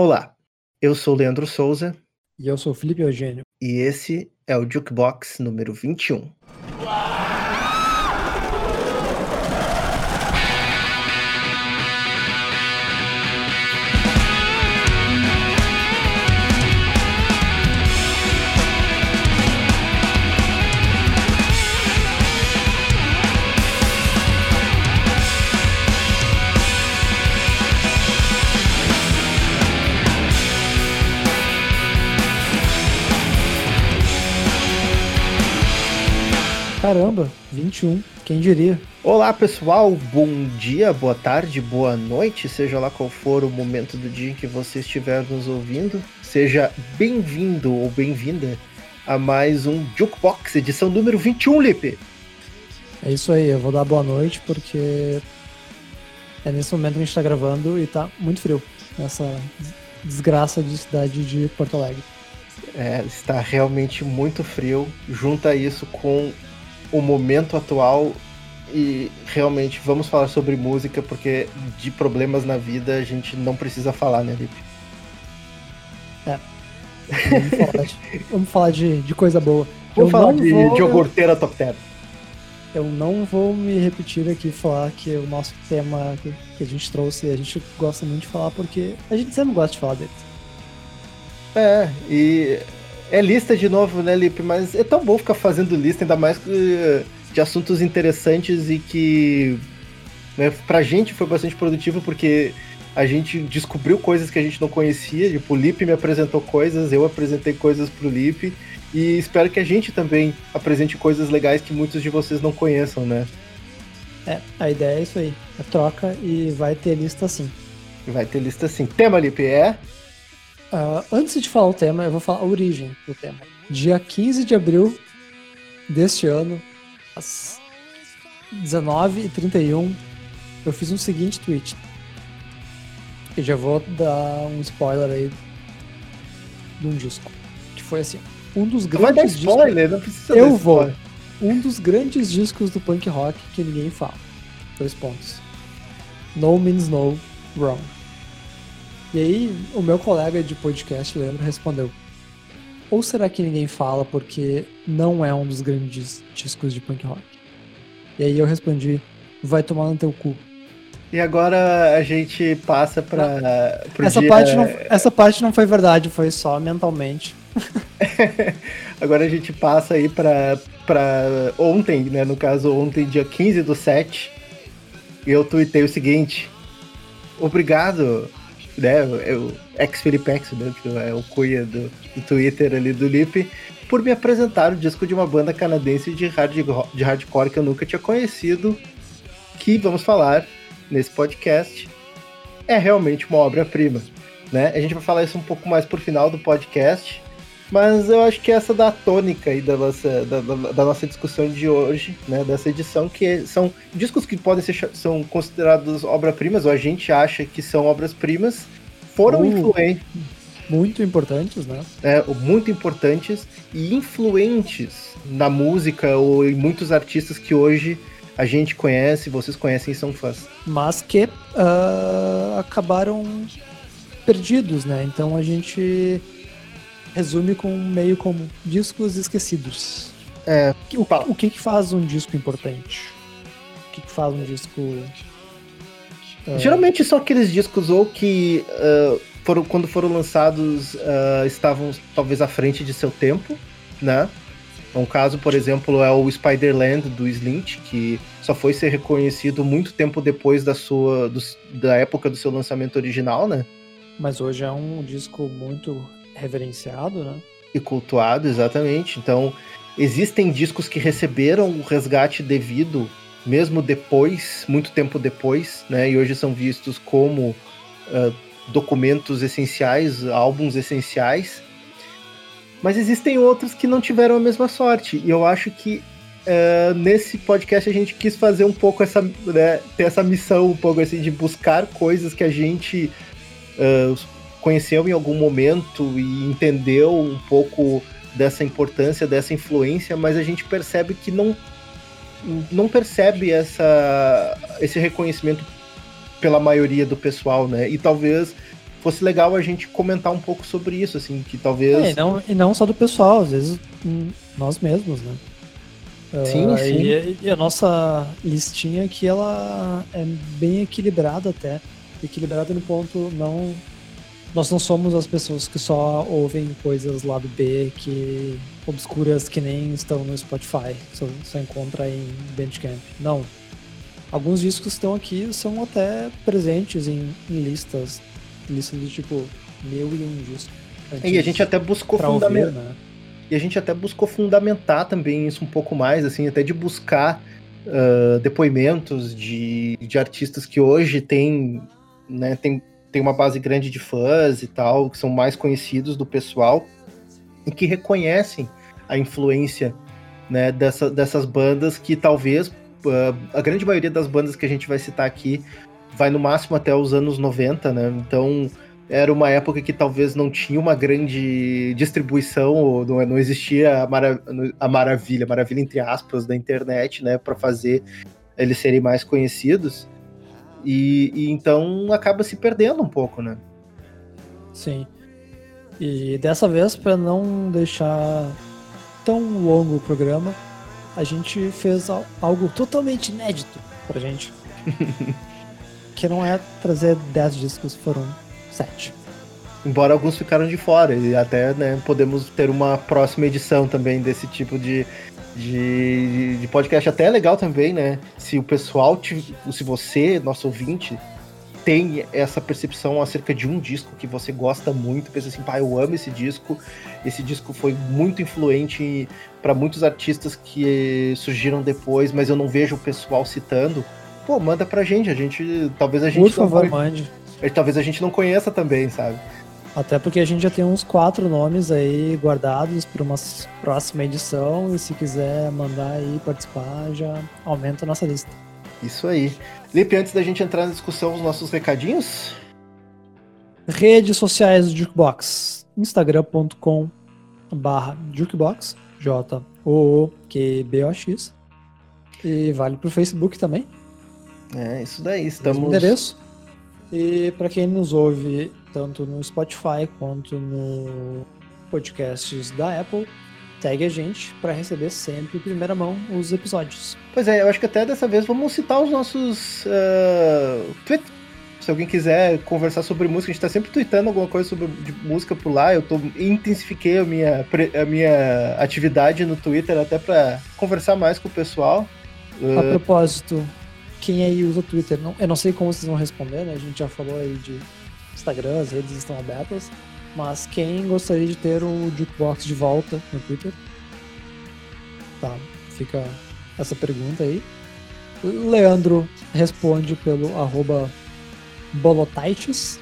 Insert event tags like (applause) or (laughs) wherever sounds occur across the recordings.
Olá, eu sou Leandro Souza. E eu sou Felipe Eugênio. E esse é o Jukebox número 21. Caramba, 21, quem diria? Olá pessoal, bom dia, boa tarde, boa noite, seja lá qual for o momento do dia em que você estiver nos ouvindo. Seja bem-vindo ou bem-vinda a mais um Jukebox, edição número 21, Lipe. É isso aí, eu vou dar boa noite porque é nesse momento que a gente tá gravando e tá muito frio nessa desgraça de cidade de Porto Alegre. É, está realmente muito frio. Junta isso com o momento atual e realmente vamos falar sobre música porque de problemas na vida a gente não precisa falar, né, Lipe? É. Vamos falar, de, (laughs) vamos falar de, de, coisa boa. Vamos falar de, vou, de Ogorteira Top 10. Eu não vou me repetir aqui falar que o nosso tema que, que a gente trouxe, a gente gosta muito de falar porque a gente sempre gosta de falar deles. É, e é lista de novo, né, Lipe? Mas é tão bom ficar fazendo lista, ainda mais de assuntos interessantes e que né, pra gente foi bastante produtivo porque a gente descobriu coisas que a gente não conhecia. Tipo, o Lipe me apresentou coisas, eu apresentei coisas pro Lipe. E espero que a gente também apresente coisas legais que muitos de vocês não conheçam, né? É, a ideia é isso aí. É troca e vai ter lista sim. Vai ter lista sim. Tema, Lipe, é Uh, antes de falar o tema, eu vou falar a origem do tema. Dia 15 de abril deste ano, às 19h31, eu fiz um seguinte tweet. E já vou dar um spoiler aí de um disco. Que foi assim: um dos grandes. Vai dar spoiler, discos... não precisa Eu vou. Um dos grandes discos do punk rock que ninguém fala. Dois pontos. No means no, wrong. E aí, o meu colega de podcast, Leandro, respondeu: Ou será que ninguém fala porque não é um dos grandes discos de punk rock? E aí eu respondi: Vai tomar no teu cu. E agora a gente passa para essa dia... parte não essa parte não foi verdade, foi só mentalmente. (laughs) agora a gente passa aí para para ontem, né, no caso ontem, dia 15 do 7. Eu tuitei o seguinte: Obrigado né, é o ex-Felipex, né, que é o cuia do, do Twitter ali do Lip, por me apresentar o disco de uma banda canadense de, hard, de hardcore que eu nunca tinha conhecido, que vamos falar nesse podcast, é realmente uma obra-prima. Né? A gente vai falar isso um pouco mais por final do podcast, mas eu acho que essa da tônica aí da nossa, da, da, nossa discussão de hoje, né, dessa edição, que são discos que podem ser são considerados obras-primas, ou a gente acha que são obras-primas, foram uh, influentes. Muito importantes, né? É, muito importantes e influentes na música ou em muitos artistas que hoje a gente conhece, vocês conhecem e são fãs. Mas que uh, acabaram perdidos, né? Então a gente resume com meio como discos esquecidos. É, o, o que, que faz um disco importante? O que, que faz um disco. Uh... Geralmente são aqueles discos ou que uh, foram, quando foram lançados uh, estavam talvez à frente de seu tempo, né? Um caso, por exemplo, é o Spider-Land do Slint, que só foi ser reconhecido muito tempo depois da sua do, da época do seu lançamento original, né? Mas hoje é um disco muito reverenciado, né? E cultuado, exatamente. Então, existem discos que receberam o resgate devido, mesmo depois, muito tempo depois, né? E hoje são vistos como uh, documentos essenciais, álbuns essenciais. Mas existem outros que não tiveram a mesma sorte. E eu acho que uh, nesse podcast a gente quis fazer um pouco essa, né, ter essa missão um pouco assim de buscar coisas que a gente uh, conheceu em algum momento e entendeu um pouco dessa importância, dessa influência, mas a gente percebe que não, não percebe essa, esse reconhecimento pela maioria do pessoal, né? E talvez fosse legal a gente comentar um pouco sobre isso, assim, que talvez. É, e, não, e não só do pessoal, às vezes hum, nós mesmos, né? Sim, uh, sim. E, e, a nossa listinha aqui, ela é bem equilibrada até. Equilibrada no ponto não. Nós não somos as pessoas que só ouvem coisas lá do B que obscuras que nem estão no Spotify, só, só encontra em Bandcamp. Não. Alguns discos que estão aqui são até presentes em, em listas, listas do tipo meu e um disco. E a gente até buscou fundamentar. Né? E a gente até buscou fundamentar também isso um pouco mais, assim, até de buscar uh, depoimentos de, de artistas que hoje têm, né, tem, tem uma base grande de fãs e tal, que são mais conhecidos do pessoal e que reconhecem a influência né, dessa, dessas bandas que talvez uh, a grande maioria das bandas que a gente vai citar aqui vai no máximo até os anos 90, né? Então era uma época que talvez não tinha uma grande distribuição, ou não, não existia a, mara, a maravilha, maravilha entre aspas, da internet, né, para fazer eles serem mais conhecidos. E, e, então acaba se perdendo um pouco, né? Sim. E dessa vez, para não deixar tão longo o programa, a gente fez algo totalmente inédito pra gente. (laughs) que não é trazer 10 discos, foram 7. Embora alguns ficaram de fora, e até né, podemos ter uma próxima edição também desse tipo de, de, de podcast. Até é legal também, né? Se o pessoal, te, se você, nosso ouvinte, tem essa percepção acerca de um disco que você gosta muito, pensa assim, pá, eu amo esse disco, esse disco foi muito influente para muitos artistas que surgiram depois, mas eu não vejo o pessoal citando. Pô, manda pra gente, a gente, talvez a gente Por favor, mande. Talvez a gente não conheça também, sabe? Até porque a gente já tem uns quatro nomes aí guardados para uma próxima edição e se quiser mandar aí participar, já aumenta a nossa lista. Isso aí. Lipe, antes da gente entrar na discussão, os nossos recadinhos? Redes sociais do Jukebox. Instagram.com barra Jukebox. J-O-O-Q-B-O-X. E vale pro Facebook também. É, isso daí. Estamos... endereço. E para quem nos ouve tanto no Spotify quanto no podcasts da Apple, segue a gente para receber sempre em primeira mão os episódios. Pois é, eu acho que até dessa vez vamos citar os nossos uh, tweets. Se alguém quiser conversar sobre música, a gente está sempre tweetando alguma coisa sobre música por lá. Eu tô, intensifiquei a minha, a minha atividade no Twitter até para conversar mais com o pessoal. A propósito, quem aí usa o Twitter, não, eu não sei como vocês vão responder, né? A gente já falou aí de Instagram, as redes estão abertas. Mas quem gostaria de ter o Jukebox de volta no Twitter? Tá, fica essa pergunta aí. Leandro responde pelo arroba bolotaites.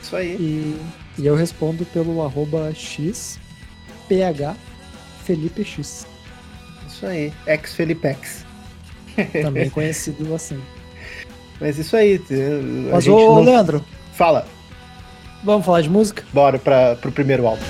Isso aí. E, e eu respondo pelo arroba x ph Felipe X. Isso aí, ex Felipex. Também conhecido assim. (laughs) Mas isso aí. Mas ô, não... Leandro. Fala. Vamos falar de música? Bora para pro primeiro álbum.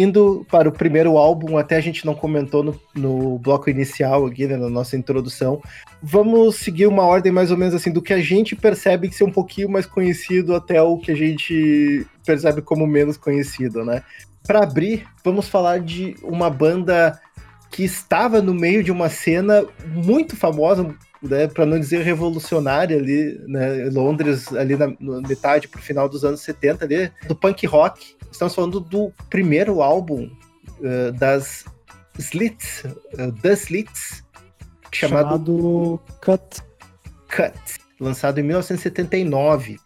Indo para o primeiro álbum, até a gente não comentou no, no bloco inicial aqui, né, na nossa introdução. Vamos seguir uma ordem mais ou menos assim, do que a gente percebe que ser um pouquinho mais conhecido até o que a gente percebe como menos conhecido, né? Para abrir, vamos falar de uma banda que estava no meio de uma cena muito famosa, né, para não dizer revolucionária ali, né, Londres ali na, metade para o final dos anos 70 ali, do punk rock, Estamos falando do primeiro álbum uh, das Slits, uh, The Slits, chamado, chamado Cut. Cut, lançado em 1979.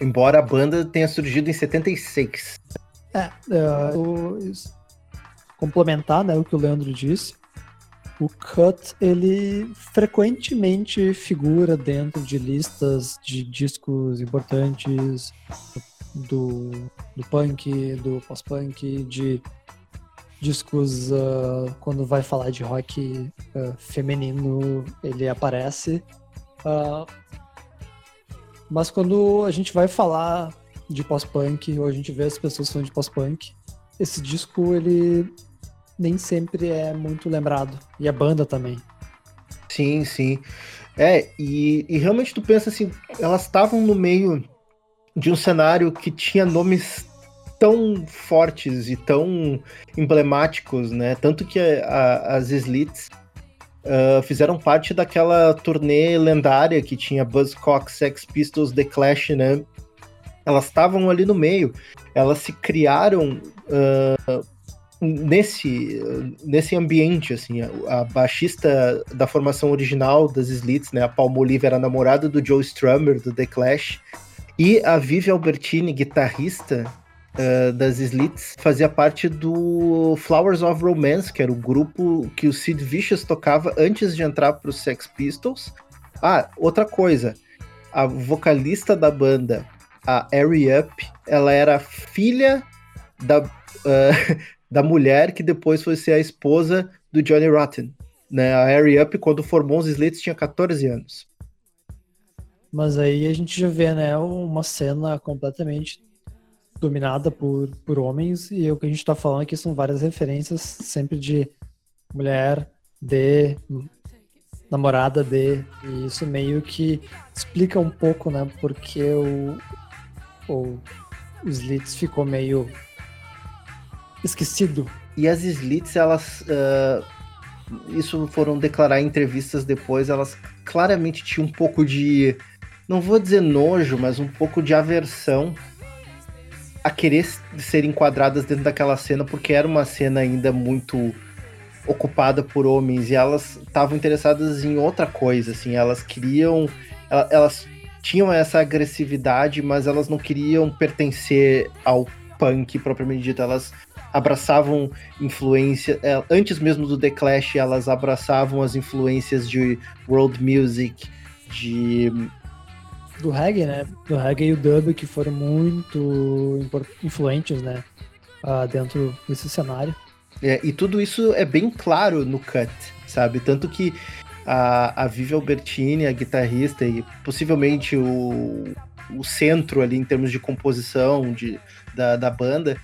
Embora a banda tenha surgido em 76. É, o, complementar né, o que o Leandro disse, o Cut ele frequentemente figura dentro de listas de discos importantes do, do punk, do pós-punk, de discos uh, quando vai falar de rock uh, feminino ele aparece. Uh, mas quando a gente vai falar de pós-punk ou a gente vê as pessoas falando de pós-punk esse disco ele nem sempre é muito lembrado e a banda também sim sim é e, e realmente tu pensa assim elas estavam no meio de um cenário que tinha nomes tão fortes e tão emblemáticos, né? Tanto que a, a, as Slits uh, fizeram parte daquela turnê lendária que tinha Buzzcock, Sex Pistols, The Clash, né? Elas estavam ali no meio. Elas se criaram uh, nesse, nesse ambiente, assim. A, a, baixista da formação original das Slits, né? A Palmolive era namorada do Joe Strummer, do The Clash. E a Vivi Albertini, guitarrista uh, das Slits, fazia parte do Flowers of Romance, que era o grupo que o Sid Vicious tocava antes de entrar para os Sex Pistols. Ah, outra coisa, a vocalista da banda, a Harry Up, ela era filha da, uh, da mulher que depois foi ser a esposa do Johnny Rotten. Né? A Harry Up, quando formou os Slits, tinha 14 anos. Mas aí a gente já vê, né, uma cena completamente dominada por, por homens, e o que a gente tá falando aqui são várias referências, sempre de mulher, de namorada de, e isso meio que explica um pouco, né, porque o, o, o Slits ficou meio esquecido. E as Slits, elas. Uh, isso foram declarar em entrevistas depois, elas claramente tinham um pouco de não vou dizer nojo, mas um pouco de aversão a querer ser enquadradas dentro daquela cena, porque era uma cena ainda muito ocupada por homens e elas estavam interessadas em outra coisa, assim, elas queriam, elas tinham essa agressividade, mas elas não queriam pertencer ao punk propriamente dito, elas abraçavam influência, é, antes mesmo do The Clash, elas abraçavam as influências de world music, de do reggae, né? Do reggae e o dub que foram muito influentes, né? Uh, dentro desse cenário. É, e tudo isso é bem claro no cut, sabe? Tanto que a, a Vivi Albertini, a guitarrista, e possivelmente o, o centro ali em termos de composição de, da, da banda,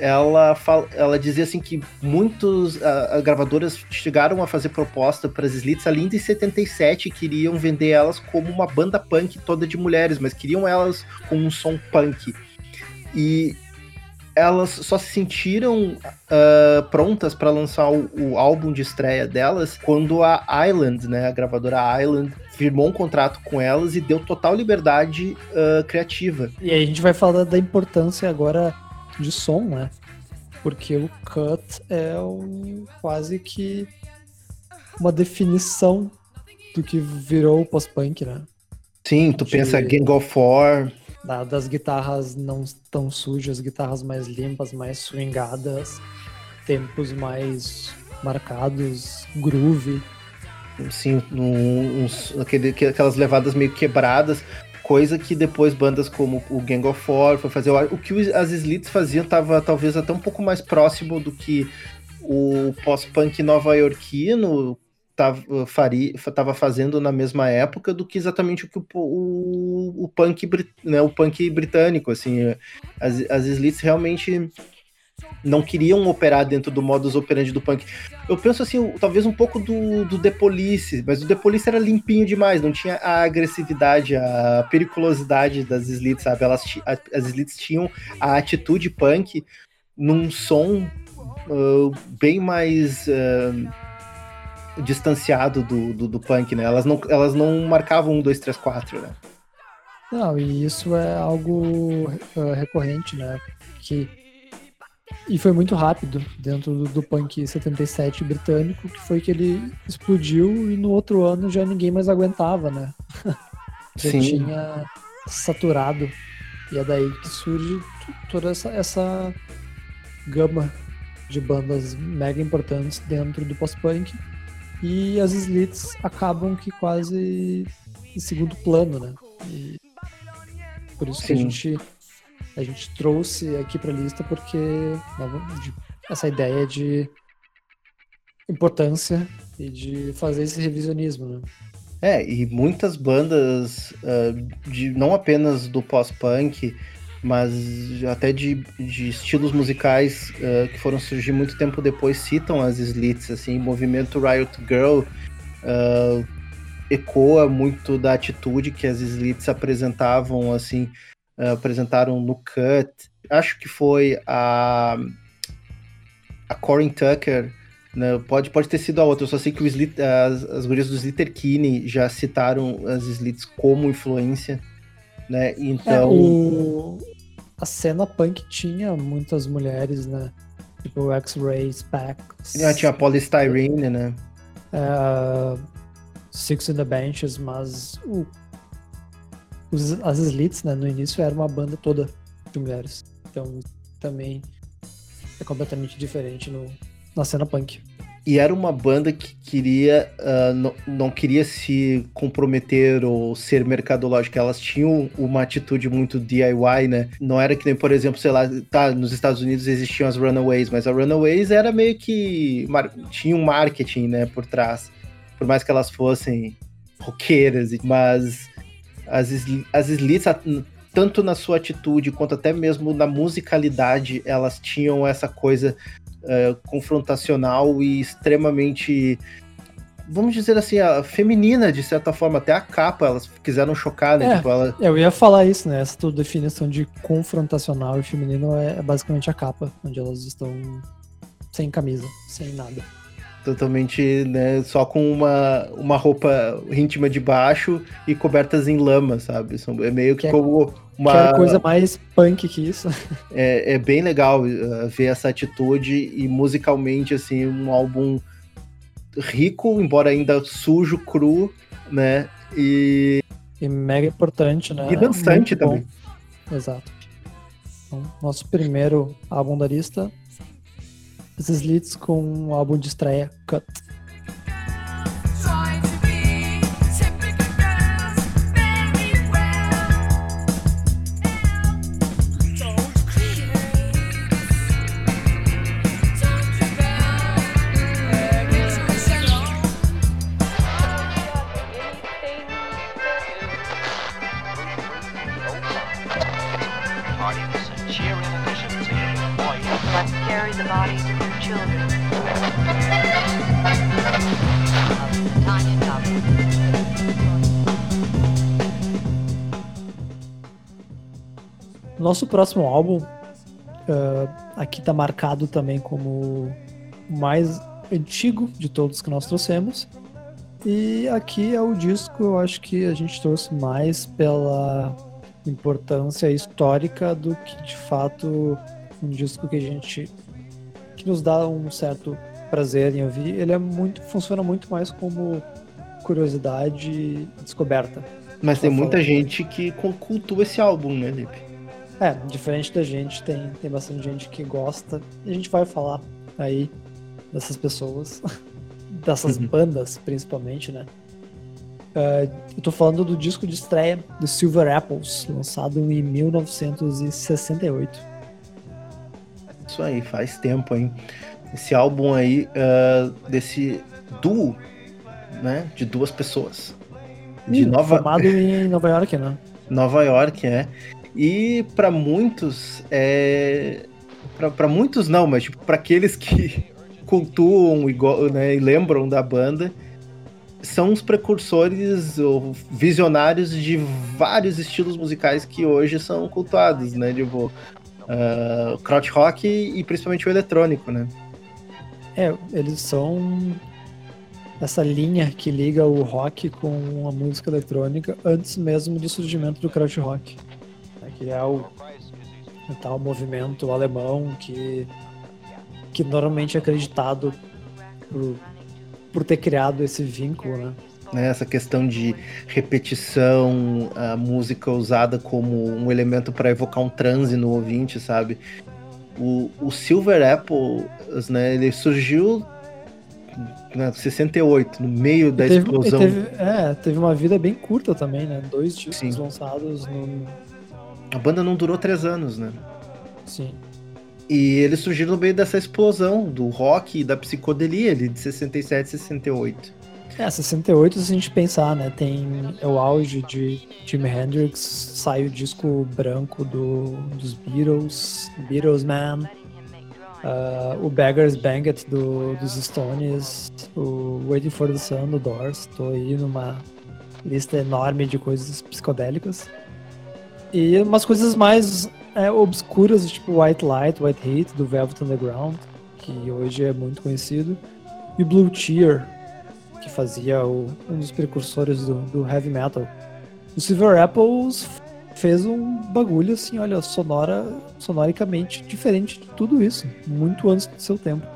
ela, fala, ela dizia assim que muitos a, a gravadoras chegaram a fazer proposta para as Slits ali em 77 queriam vender elas como uma banda punk toda de mulheres, mas queriam elas com um som punk. E elas só se sentiram uh, prontas para lançar o, o, álbum de estreia delas quando a Island, né, a gravadora Island, firmou um contrato com elas e deu total liberdade uh, criativa. E aí a gente vai falar da importância agora de som, né? Porque o cut é um, quase que uma definição do que virou o post-punk, né? Sim, tu de, pensa Gang of War. Da, das guitarras não tão sujas, guitarras mais limpas, mais swingadas, tempos mais marcados, groove. Sim, uns, aquele, aquelas levadas meio quebradas coisa que depois bandas como o Gang of War foi fazer. O que as Slits faziam tava talvez até um pouco mais próximo do que o pós-punk nova-iorquino tava, faria, tava fazendo na mesma época do que exatamente o que o, o, o punk, né, o punk britânico, assim, as, as Slits realmente não queriam operar dentro do modus operandi do punk. Eu penso assim, talvez um pouco do, do The Police, mas o The Police era limpinho demais, não tinha a agressividade, a periculosidade das Slits, sabe? Elas, as Slits tinham a atitude punk num som uh, bem mais uh, distanciado do, do, do, punk, né? Elas não, elas não marcavam um, dois, três, quatro, né? Não, e isso é algo uh, recorrente, né? Que e foi muito rápido dentro do, do punk 77 britânico, que foi que ele explodiu e no outro ano já ninguém mais aguentava, né? (laughs) já Sim. tinha saturado. E é daí que surge toda essa, essa gama de bandas mega importantes dentro do post-punk. E as slits acabam que quase em segundo plano, né? E por isso Sim. que a gente, a gente trouxe aqui para a lista, porque essa ideia de importância e de fazer esse revisionismo, né? É, e muitas bandas, uh, de, não apenas do pós-punk, mas até de, de estilos musicais uh, que foram surgir muito tempo depois, citam as slits, assim, o movimento Riot Girl uh, ecoa muito da atitude que as slits apresentavam, assim, apresentaram no Cut. Acho que foi a, a Corin Tucker né? Pode, pode ter sido a outra, eu só sei que Slit, as, as gurias do Slater Kinney já citaram as Slits como influência, né? Então. É, o... A cena punk tinha muitas mulheres, né? Tipo X-Ray, Specs. Ah, tinha a Polystyrene, né? É, Six in the Benches, mas o, os, as Slits, né, no início era uma banda toda de mulheres. Então também é completamente diferente no, na cena punk. E era uma banda que queria, uh, não, não queria se comprometer ou ser mercadológica. Elas tinham uma atitude muito DIY, né? Não era que nem, por exemplo, sei lá, tá, nos Estados Unidos existiam as Runaways, mas a Runaways era meio que. tinha um marketing, né, por trás. Por mais que elas fossem roqueiras, mas as, as Slits, tanto na sua atitude quanto até mesmo na musicalidade, elas tinham essa coisa uh, confrontacional e extremamente vamos dizer assim, a feminina, de certa forma, até a capa, elas quiseram chocar, né? É, tipo, ela... Eu ia falar isso, né? Essa tua definição de confrontacional e feminino é, é basicamente a capa, onde elas estão sem camisa, sem nada. Totalmente, né? Só com uma, uma roupa íntima de baixo e cobertas em lama, sabe? É meio que, que é como uma. Quero coisa mais punk que isso. É, é bem legal uh, ver essa atitude e musicalmente, assim, um álbum rico, embora ainda sujo, cru, né? E. E mega importante, né? E dançante também. Exato. Então, nosso primeiro álbum da lista, esses leads com o álbum de estreia Cut. Nosso próximo álbum uh, aqui está marcado também como o mais antigo de todos que nós trouxemos. E aqui é o disco, eu acho que a gente trouxe mais pela importância histórica do que de fato um disco que a gente que nos dá um certo prazer em ouvir. Ele é muito funciona muito mais como curiosidade e descoberta. Mas tem muita gente que cultua esse álbum, né, Lipe? É, diferente da gente, tem, tem bastante gente que gosta. E a gente vai falar aí dessas pessoas, (laughs) dessas uhum. bandas principalmente, né? Uh, eu tô falando do disco de estreia do Silver Apples, lançado em 1968. Isso aí, faz tempo, hein? Esse álbum aí, uh, desse duo, né? De duas pessoas. De hum, Nova... Formado em Nova York, né? Nova York, é. E para muitos, é... para muitos não, mas tipo, para aqueles que (laughs) cultuam igual, né, e lembram da banda, são os precursores ou visionários de vários estilos musicais que hoje são cultuados, né? Tipo, uh, crowd rock e principalmente o eletrônico, né? É, eles são essa linha que liga o rock com a música eletrônica antes mesmo do surgimento do crowd rock que é o tal movimento alemão que, que normalmente é acreditado por, por ter criado esse vínculo, né? né? Essa questão de repetição, a música usada como um elemento para evocar um transe no ouvinte, sabe? O, o Silver Apple, né, ele surgiu na 68, no meio da teve, explosão. Teve, é, teve uma vida bem curta também, né? Dois discos Sim. lançados no. A banda não durou três anos, né? Sim. E ele surgiu no meio dessa explosão do rock e da psicodelia ali de 67 e 68. É, 68 se a gente pensar, né? Tem é o auge de Jimi Hendrix, sai o disco branco do, dos Beatles, Beatles Man, uh, o Beggar's Banquet do, dos Stones, o Waiting for the Sun do Doors. Tô aí numa lista enorme de coisas psicodélicas. E umas coisas mais é, obscuras, tipo White Light, White Heat, do Velvet Underground, que hoje é muito conhecido. E Blue Cheer, que fazia o, um dos precursores do, do, heavy metal. O Silver Apples fez um bagulho assim, olha, sonora, sonoricamente diferente de tudo isso, muito antes do seu tempo.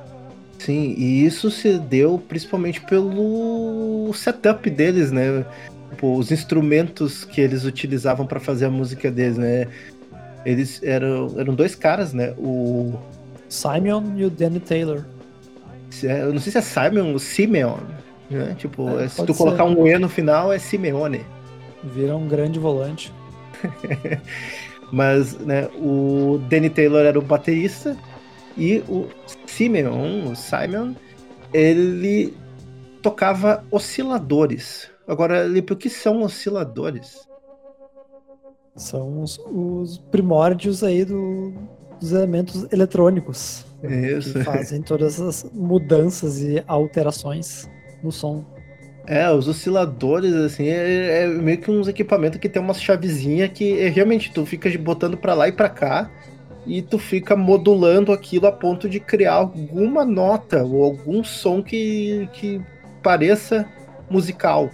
Sim, e isso se deu principalmente pelo setup deles, né? Tipo, os instrumentos que eles utilizavam para fazer a música deles, né? Eles eram, eram dois caras, né? O Simon e o Danny Taylor. É, eu não sei se é Simon ou Simeon. Né? Tipo, é, se tu ser. colocar um E no final, é Simeone. Vira um grande volante. (laughs) Mas, né, o Danny Taylor era o baterista e o Simeon, o Simon, ele tocava osciladores. Agora, Lipe, o que são osciladores? São os, os primórdios aí do, dos elementos eletrônicos. Isso. Que fazem todas as mudanças e alterações no som. É, os osciladores, assim, é, é, meio que uns equipamentos que tem uma chavezinha que é, realmente tu fica botando para lá e para cá e tu fica modulando aquilo a ponto de criar alguma nota ou algum som que, que pareça musical.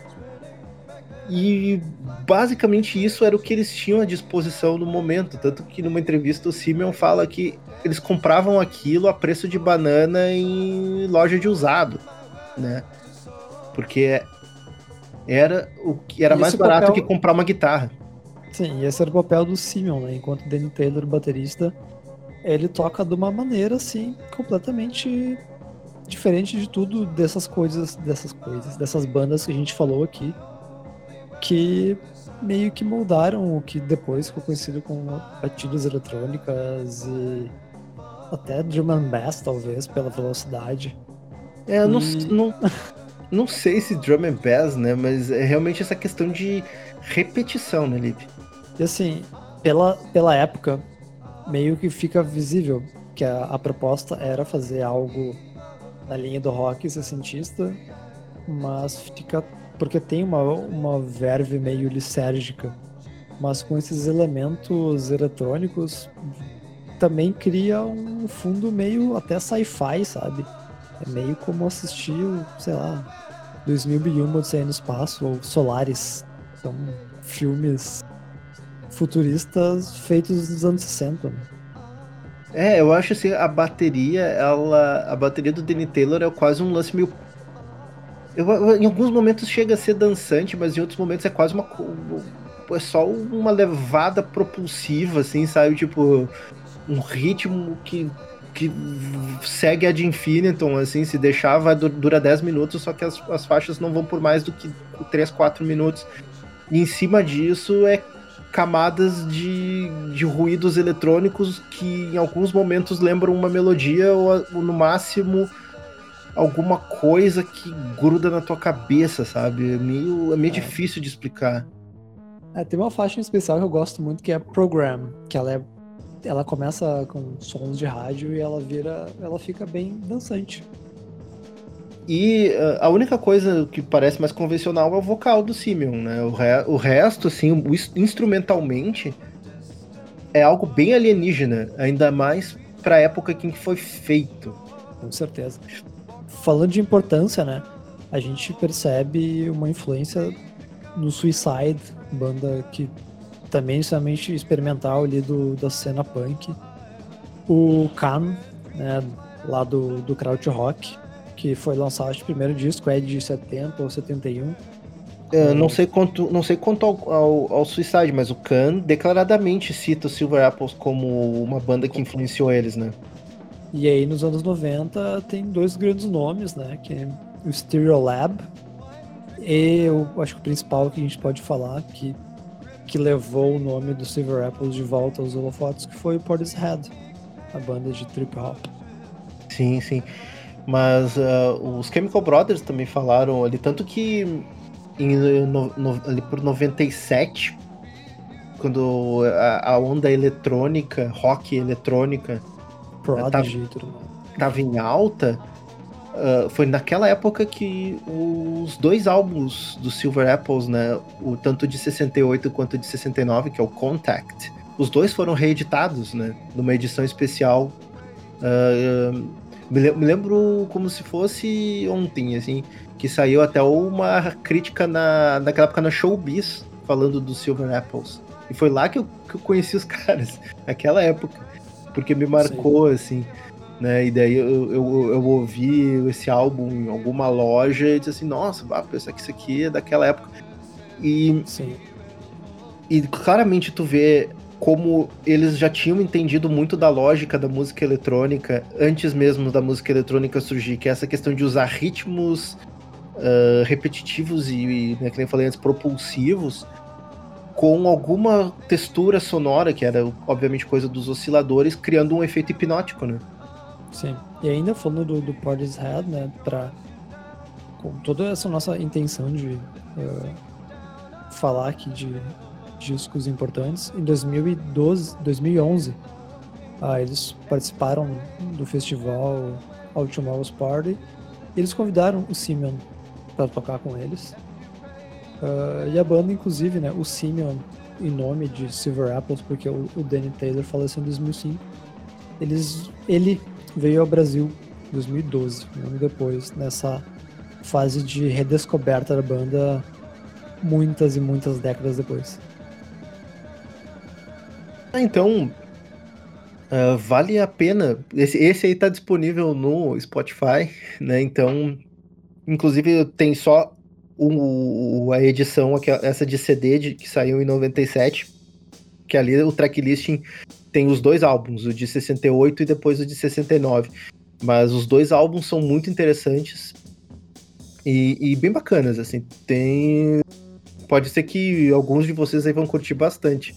E basicamente isso era o que eles tinham à disposição no momento. Tanto que numa entrevista o Simeon fala que eles compravam aquilo a preço de banana em loja de usado, né? Porque era o que era mais barato papel... que comprar uma guitarra. Sim, e esse era o papel do Simeon, né? Enquanto o Danny Taylor, baterista, ele toca de uma maneira assim completamente diferente de tudo dessas coisas, dessas coisas, dessas bandas que a gente falou aqui, que meio que moldaram o que depois ficou conhecido como batidas eletrônicas e até drum and bass, talvez, pela velocidade. É, eu e... não, não, (laughs) não sei se drum and bass, né? Mas é realmente essa questão de repetição, né, Lipe? E assim, pela, pela época, meio que fica visível que a, a proposta era fazer algo na linha do rock sessentista, mas fica. Porque tem uma, uma verve meio lisérgica, mas com esses elementos eletrônicos também cria um fundo meio até sci-fi, sabe? É meio como assistir, sei lá, 2001 Odisseia no Espaço ou Solaris. São filmes futuristas feitos nos anos 60. Né? É, eu acho assim, a bateria, ela. A bateria do Danny Taylor é quase um lance meio. Eu, em alguns momentos chega a ser dançante, mas em outros momentos é quase uma. É só uma levada propulsiva, assim, sabe? Tipo, um ritmo que que segue a de Infiniton, assim, se deixar, dura 10 minutos, só que as, as faixas não vão por mais do que 3, 4 minutos. E em cima disso é camadas de, de ruídos eletrônicos que em alguns momentos lembram uma melodia ou, ou no máximo alguma coisa que gruda na tua cabeça, sabe? É meio, é meio é. difícil de explicar. É, tem uma faixa em especial que eu gosto muito que é Program, que ela é ela começa com sons de rádio e ela vira, ela fica bem dançante. E uh, a única coisa que parece mais convencional é o vocal do Simeon, né? O, re o resto, assim, o, instrumentalmente, é algo bem alienígena, ainda mais para a época em que foi feito. Com certeza. Falando de importância, né? A gente percebe uma influência no Suicide, banda que também extremamente experimental ali do, da cena punk. O Khan, né, lá do, do Kraut Rock, que foi lançado o primeiro disco, é de 70 ou 71. Eu não sei quanto, não sei quanto ao, ao, ao, Suicide, mas o Khan declaradamente cita o Silver Apples como uma banda que influenciou eles, né? E aí nos anos 90 tem dois grandes nomes, né? Que é o Stereolab e eu acho que o principal que a gente pode falar que, que levou o nome do Silver Apples de volta aos holofotes, que foi o Portishead, a banda de trip hop. Sim, sim. Mas uh, os Chemical Brothers também falaram ali, tanto que em, no, no, ali por 97, quando a, a onda eletrônica, rock eletrônica, Prodigy, tava, tava em alta, uh, foi naquela época que os dois álbuns do Silver Apples, né, o tanto de 68 quanto de 69, que é o Contact, os dois foram reeditados, né, numa edição especial. Uh, me, lembro como se fosse ontem, assim, que saiu até uma crítica na, naquela época na Showbiz, falando do Silver Apples. E foi lá que eu, que eu conheci os (laughs) caras, naquela época. Porque me marcou, Sim. assim. Né? E daí eu, eu, eu, ouvi esse álbum em alguma loja e disse assim, nossa, vá pensar que isso aqui é daquela época. E, Sim. e claramente tu vê como eles já tinham entendido muito da lógica da música eletrônica antes mesmo da música eletrônica surgir, que é essa questão de usar ritmos uh, repetitivos e, né, que nem eu falei antes, propulsivos, com alguma textura sonora, que era obviamente coisa dos osciladores, criando um efeito hipnótico, né? Sim. E ainda falando do, do Portishead, né, pra, com toda essa nossa intenção de uh, falar aqui de discos importantes, em 2012, 2011, ah, eles participaram do festival Ultimate Party. Eles convidaram o Simeon para tocar com eles. Uh, e a banda, inclusive, né, o Simeon, em nome de Silver Apples, porque o, o Danny Taylor faleceu em 2005, eles, ele veio ao Brasil em 2012, um ano depois, nessa fase de redescoberta da banda, muitas e muitas décadas depois. Ah, então, uh, vale a pena. Esse, esse aí tá disponível no Spotify, né? Então, inclusive tem só o, a edição, essa de CD de, que saiu em 97, que ali o tracklisting tem os dois álbuns, o de 68 e depois o de 69. Mas os dois álbuns são muito interessantes e, e bem bacanas, assim. Tem. Pode ser que alguns de vocês aí vão curtir bastante.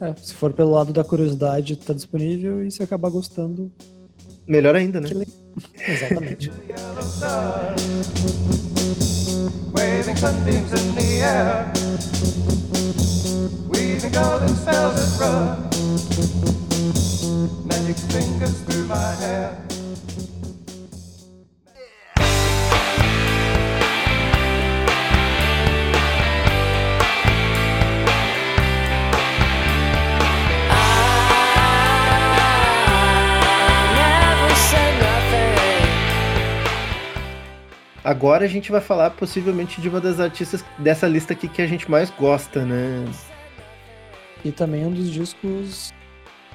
É, se for pelo lado da curiosidade, tá disponível e se acabar gostando. Melhor ainda, né? (laughs) Exatamente. Waving sunbeams in the air, weaving golden spells that run, magic fingers through my hair. Agora a gente vai falar possivelmente de uma das artistas dessa lista aqui que a gente mais gosta, né? E também um dos discos.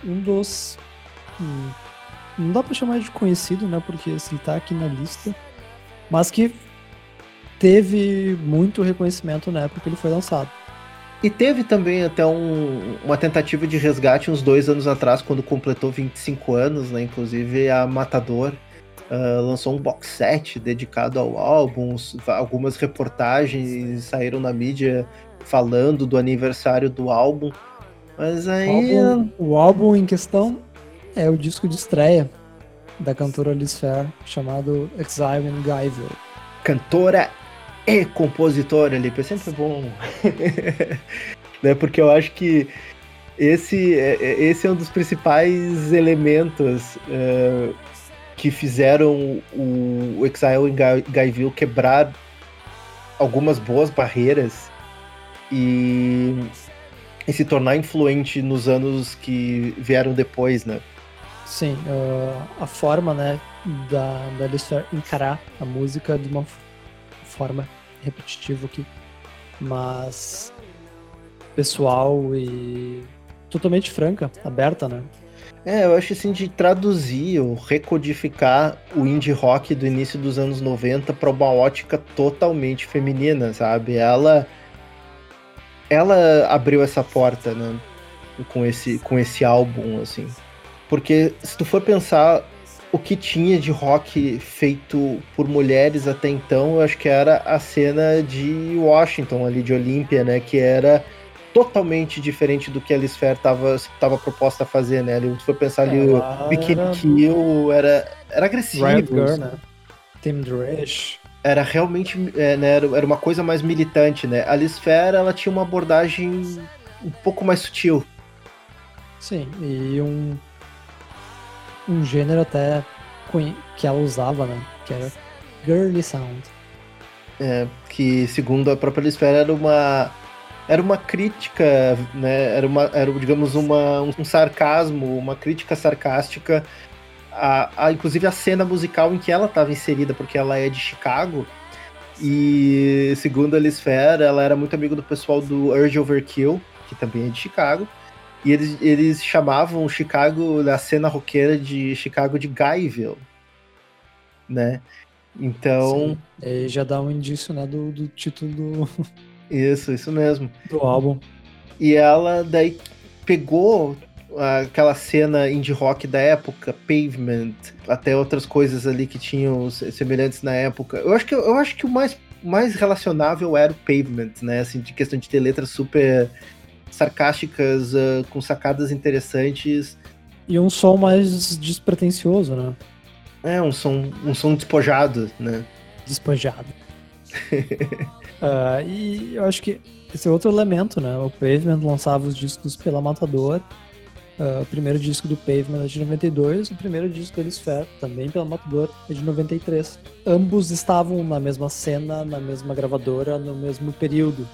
Um dos. Hum, não dá pra chamar de conhecido, né? Porque assim, tá aqui na lista. Mas que teve muito reconhecimento na época que ele foi lançado. E teve também até um, uma tentativa de resgate uns dois anos atrás, quando completou 25 anos, né? Inclusive a Matador uh, lançou um box set dedicado ao álbum, algumas reportagens saíram na mídia falando do aniversário do álbum. Mas aí. O álbum, o álbum em questão é o disco de estreia da cantora Liz Fair, chamado Exile in Guyville. Cantora e compositora, ali, é sempre bom. (laughs) né, porque eu acho que esse, é, é, esse é um dos principais elementos uh, que fizeram o, Exile em Guyville quebrar algumas boas barreiras e, e, se tornar influente nos anos que vieram depois, né? Sim, uh, a forma, né, da, da Alistair encarar a música de uma forma repetitiva aqui, mas pessoal e totalmente franca, aberta, né? É, eu acho assim de traduzir ou recodificar o indie rock do início dos anos 90 para uma ótica totalmente feminina, sabe? Ela ela abriu essa porta, né? Com esse com esse álbum assim. Porque se tu for pensar o que tinha de rock feito por mulheres até então, eu acho que era a cena de Washington ali de Olímpia, né, que era totalmente diferente do que a Alice Fair tava, tava proposta a fazer, né? Se for pensar ali, o Bikini era- Kill era, era agressivo. Riot Girl, né? Team Dresh. Era realmente, é, né, era, uma coisa mais militante, né? A Alice Fair, ela tinha uma abordagem um pouco mais sutil. Sim, e um, um gênero até que ela usava, né? Que era Girly Sound. É, que segundo a própria Alice Fair era uma era uma crítica, né? Era uma era digamos uma um sarcasmo, uma crítica sarcástica a, a inclusive a cena musical em que ela estava inserida, porque ela é de Chicago. E segundo a Fair, ela era muito amigo do pessoal do Urge Overkill, que também é de Chicago. E eles, eles chamavam Chicago, da cena roqueira de Chicago de Guyville, né? Então, Sim. Aí já dá um indício, né, do, do título do, isso, isso mesmo. do álbum. E ela daí pegou aquela cena indie rock da época, Pavement, até outras coisas ali que tinham se- semelhantes na época. Eu acho que, eu acho que o mais, mais relacionável era o Pavement, né? Assim, de questão de ter letras super sarcásticas, ah, com sacadas interessantes. E um som mais despretensioso, né? É, um som, um som despojado, né? Despojado. (laughs) Ah, e eu acho que esse é outro elemento, né? O Pavement lançava os discos pela Matador. Ah, o primeiro disco do Pavement é de 92, o primeiro disco deles Fair, também pela Matador, é de 93. Ambos estavam na mesma cena, na mesma gravadora, no mesmo período.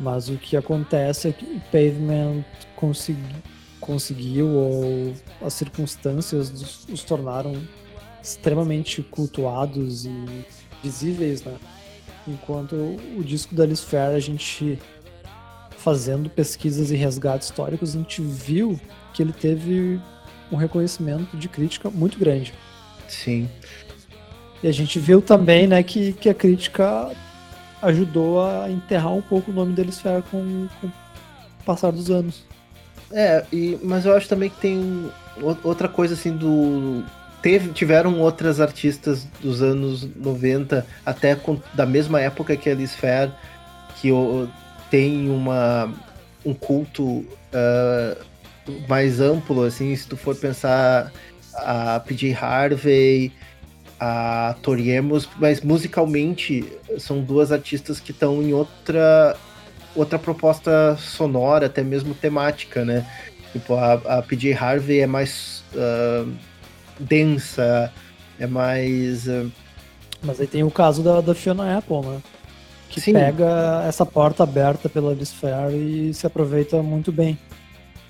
Mas o que acontece é que o Pavement consegui, conseguiu, ou as circunstâncias os tornaram extremamente cultuados e visíveis, né? Enquanto o disco da Alice Fair, a gente fazendo pesquisas e resgates históricos, a gente viu que ele teve um reconhecimento de crítica muito grande. Sim. E a gente viu também, né, que, que a crítica ajudou a enterrar um pouco o nome da Alice Fair com, com o passar dos anos. É, e, mas eu acho também que tem outra coisa assim do. Teve, tiveram outras artistas dos anos 90, até com- da mesma época que a Alice Fair, que o- tem uma, um culto ah, mais amplo, assim, se tu for pensar a PJ Harvey, a Tori Amos, mas musicalmente são duas artistas que estão em outra outra proposta sonora, até mesmo temática, né? Tipo, a, a PJ Harvey é mais ah, densa, é mais. ah, Mas aí tem o caso da, da Fiona Apple, né? Que Sim. pega essa porta aberta pela Alice Fair e se aproveita muito bem.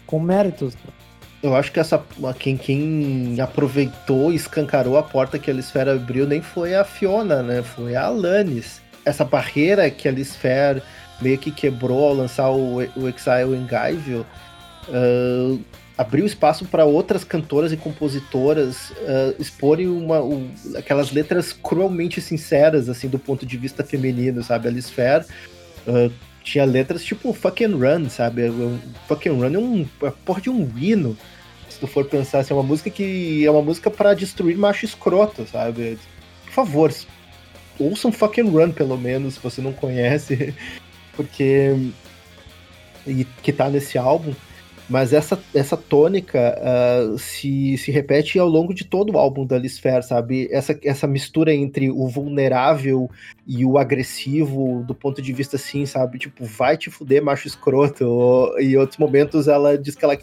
Com méritos. eu acho que essa quem, quem aproveitou e escancarou a porta que a Alice Fair abriu nem foi a Fiona, né? Foi a Alanis. Essa barreira que a Alice Fair meio que quebrou ao lançar o, o Exile Guyville ah, abriu espaço para outras cantoras e compositoras ah, exporem uma, o- aquelas letras cruelmente sinceras, assim, do ponto de vista feminino, sabe? A Alice Fair ah, tinha letras tipo Fucking Run, sabe? O Fucking Run é um é porra de um hino. Se tu for pensar, assim, é uma música que é uma música para destruir macho escroto, sabe? Por favor, ouçam Fucking Run, pelo menos, se você não conhece, (laughs) porque. E que tá nesse álbum. Mas essa, essa tônica ah, se, se repete ao longo de todo o álbum da Fair, sabe? Essa, essa mistura entre o vulnerável e o agressivo, do ponto de vista assim, sabe? Tipo, vai te fuder, macho escroto. Ou, em outros momentos ela diz que ela.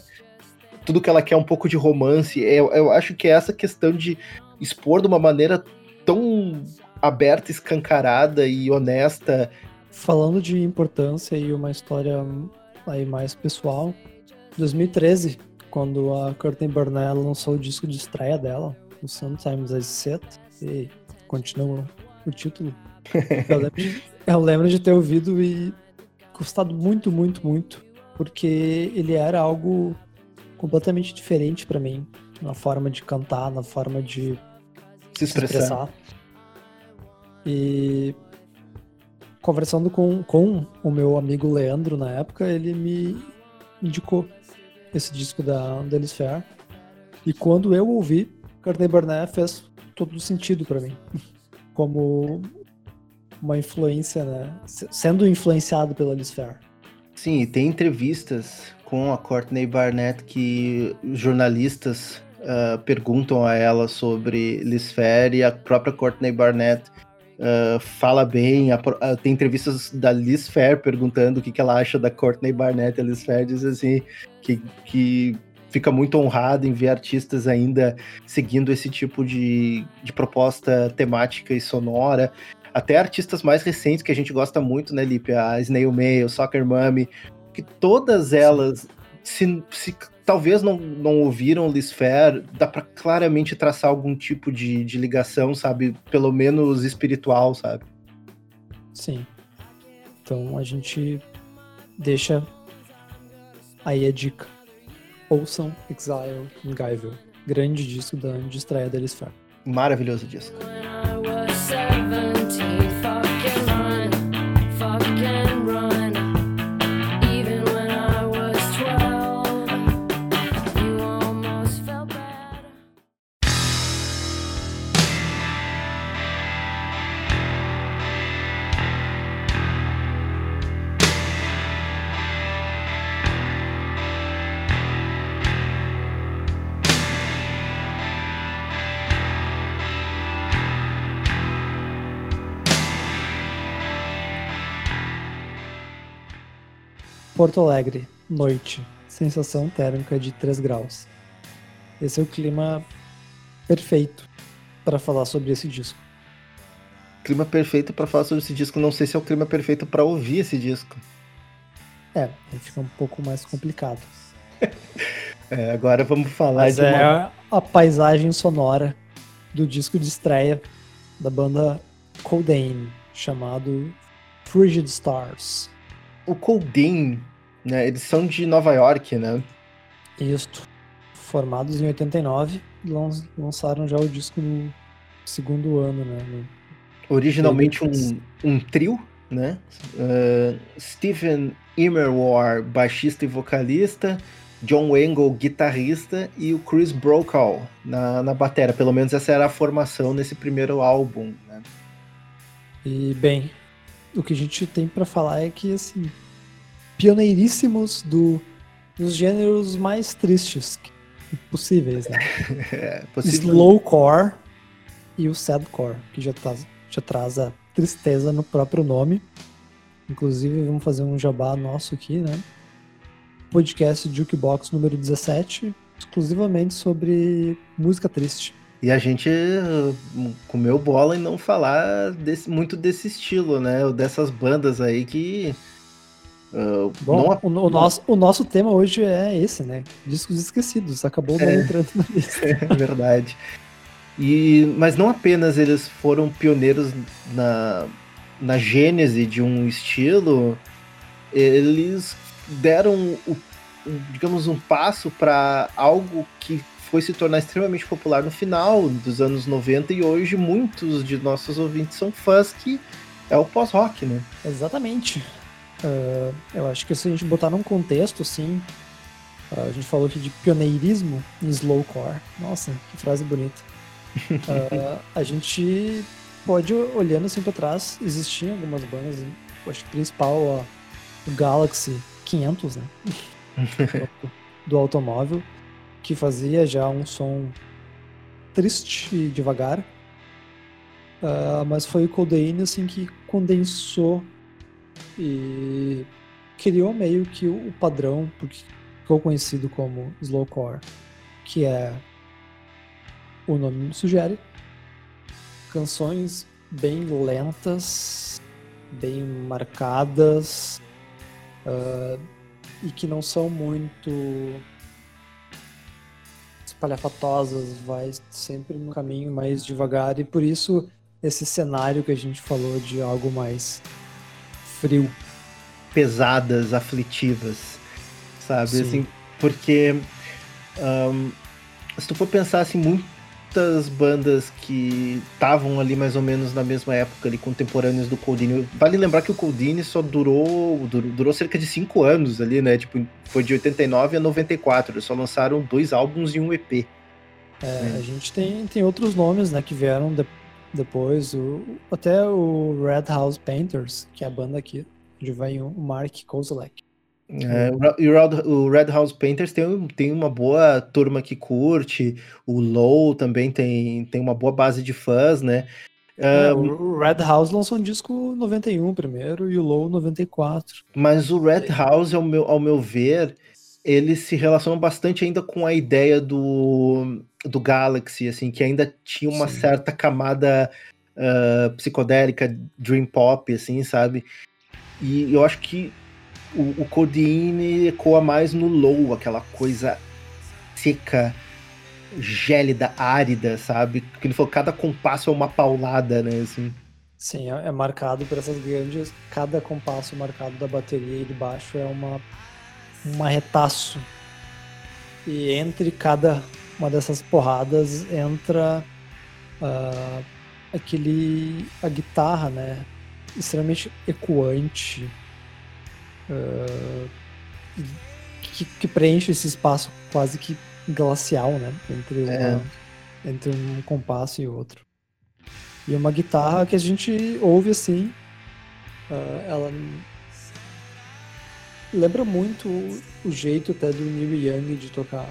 Tudo que ela quer é um pouco de romance. Eu, eu acho que é essa questão de expor de uma maneira tão aberta, escancarada e honesta. Falando de importância e uma história aí mais pessoal, 2013, quando a Courtney Burnell lançou o disco de estreia dela, o Sometimes I Sit, e continua o título. Eu lembro, de, eu lembro de ter ouvido e gostado muito, muito, muito, porque ele era algo completamente diferente pra mim, na forma de cantar, na forma de Se se expressar. expressar. E conversando com, com o meu amigo Leandro na época, ele me indicou esse disco da, da Alice Fair. E quando eu ouvi, Courtney Barnett fez todo sentido pra mim. (laughs) Como uma influência, né? Se- Sendo influenciado pela Alice Fair. Sim, tem entrevistas com a Courtney Barnett que jornalistas ah, perguntam a ela sobre Liz Fair e a própria Courtney Barnett ah, fala bem. a ah, tem entrevistas da Liz Fair perguntando o que, que ela acha da Courtney Barnett. A Liz Fair diz assim que, que fica muito honrada em ver artistas ainda seguindo esse tipo de, de proposta temática e sonora. Até artistas mais recentes que a gente gosta muito, né, Lipe? A Snail Mail, Soccer Mommy, que todas elas, se, se talvez não, não ouviram Liz Fair, dá pra claramente traçar algum tipo de, de ligação, sabe? Pelo menos espiritual, sabe? Sim. Então a gente deixa aí a dica. Ouçam Exile in Guyville. Grande disco da, de estreia da Fair. Maravilhoso disco. Porto Alegre, noite. Sensação térmica de 3 graus. Esse é o clima perfeito para falar sobre esse disco. Clima perfeito pra falar sobre esse disco. Não sei se é o clima perfeito pra ouvir esse disco. É, aí fica um pouco mais complicado. (laughs) É, agora vamos falar Mas de uma... é a paisagem sonora do disco de estreia da banda Coldane, chamado Frigid Stars. o Coldane, né? Eles são de Nova York, né? Isto. Formados em 89, lan- lançaram já o disco no segundo ano, né? Originalmente um, um trio, né? Uh, Steven Immerwar, baixista e vocalista, John Wangle, guitarrista, e o Chris Brokaw na, na batera. Pelo menos essa era a formação nesse primeiro álbum, né? E, bem, o que a gente tem pra falar é que, assim, pioneiríssimos do, dos gêneros mais tristes possíveis, né? (laughs) É, Slowcore e o Sadcore, que já, tá, já traz a tristeza no próprio nome. Inclusive, vamos fazer um jabá nosso aqui, né? Podcast Jukebox número 17, exclusivamente sobre música triste. E a gente uh, comeu bola em não falar desse- muito desse estilo, né? Ou Dessas bandas aí que. Uh, Bom, não- o, o nosso, o nosso tema hoje é esse, né? Discos esquecidos. Acabou não É. entrando na lista. (laughs) É verdade. E, mas não apenas eles foram pioneiros na, na gênese de um estilo, eles deram, o, o- digamos, um passo para algo que foi se tornar extremamente popular no final dos anos 90 e hoje muitos de nossos ouvintes são fãs que é o pós-rock, né? Exatamente. Ah, eu acho que se a gente botar num contexto, assim, ah, a gente falou aqui de pioneirismo em slowcore. Nossa, que frase bonita. Ah, (laughs) a gente pode, olhando assim pra trás, existiam algumas bandas, eu acho que principal ó, o Galaxy 500, né? (laughs) do automóvel, que fazia já um som triste e devagar. Ah, mas foi o Codeine assim que condensou e criou meio que o padrão porque ficou conhecido como slowcore, que é o nome sugere. Canções bem lentas, bem marcadas ah, e que não são muito espalhafatosas, vai sempre no caminho mais devagar. E por isso esse cenário que a gente falou de algo mais frio. pesadas, aflitivas, sabe? Sim. Assim, porque Ahn, se tu for pensar assim, muitas bandas que estavam ali mais ou menos na mesma época, ali, contemporâneos do Coldini. Vale lembrar que o Coldini só durou, durou, durou cerca de 5 anos ali, né? Tipo, foi de 89 a 94. Eles só lançaram dois álbuns e um EP. É, a gente tem, tem outros nomes, né, que vieram de- depois, o, até o Red House Painters, que é a banda aqui, onde vai o Mark Kozlek. É, o e Red- House Painters tem, um- tem uma boa turma que curte, o Low também tem, tem uma boa base de fãs, né? É, Ah, o Red House lançou um disco 91 primeiro e o Low 94. Mas o Red House, ao meu, ao meu ver, ele se relaciona bastante ainda com a ideia do, do Galaxy, assim, que ainda tinha uma Sim. certa camada ah, psicodélica, dream pop, assim, sabe? E eu acho que o, o Codeine ecoa mais no low, aquela coisa seca, gélida, árida, sabe? Porque ele falou, cada compasso é uma paulada, né, assim. Sim, é, é marcado por essas grandes. Cada compasso marcado da bateria e de baixo é uma, um arretaço. E entre cada uma dessas porradas entra ah, aquele. a guitarra, né? Extremamente ecoante. ah, que, que preenche esse espaço quase que glacial, né? Entre, uma- É. entre um compasso e outro. E uma guitarra que a gente ouve assim. ah, ela lembra muito o, jeito até do Neil Young de tocar.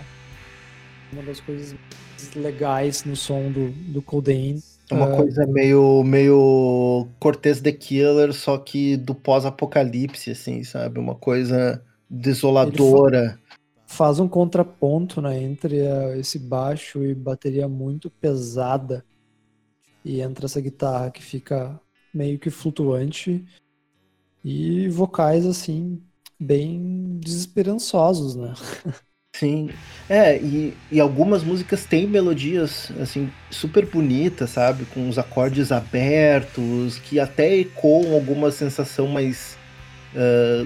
Uma das coisas legais no som do, do Codeine. É uma Ah, coisa meio, meio Cortez the Killer, só que do pós-apocalipse, assim, sabe? Uma coisa desoladora. faz um contraponto né, entre ah, esse baixo e bateria muito pesada e entra essa guitarra que fica meio que flutuante e vocais assim bem desesperançosos, né? Sim. É, e, e algumas músicas têm melodias, assim, super bonitas, sabe? Com os acordes abertos, que até ecoam alguma sensação mais. ah,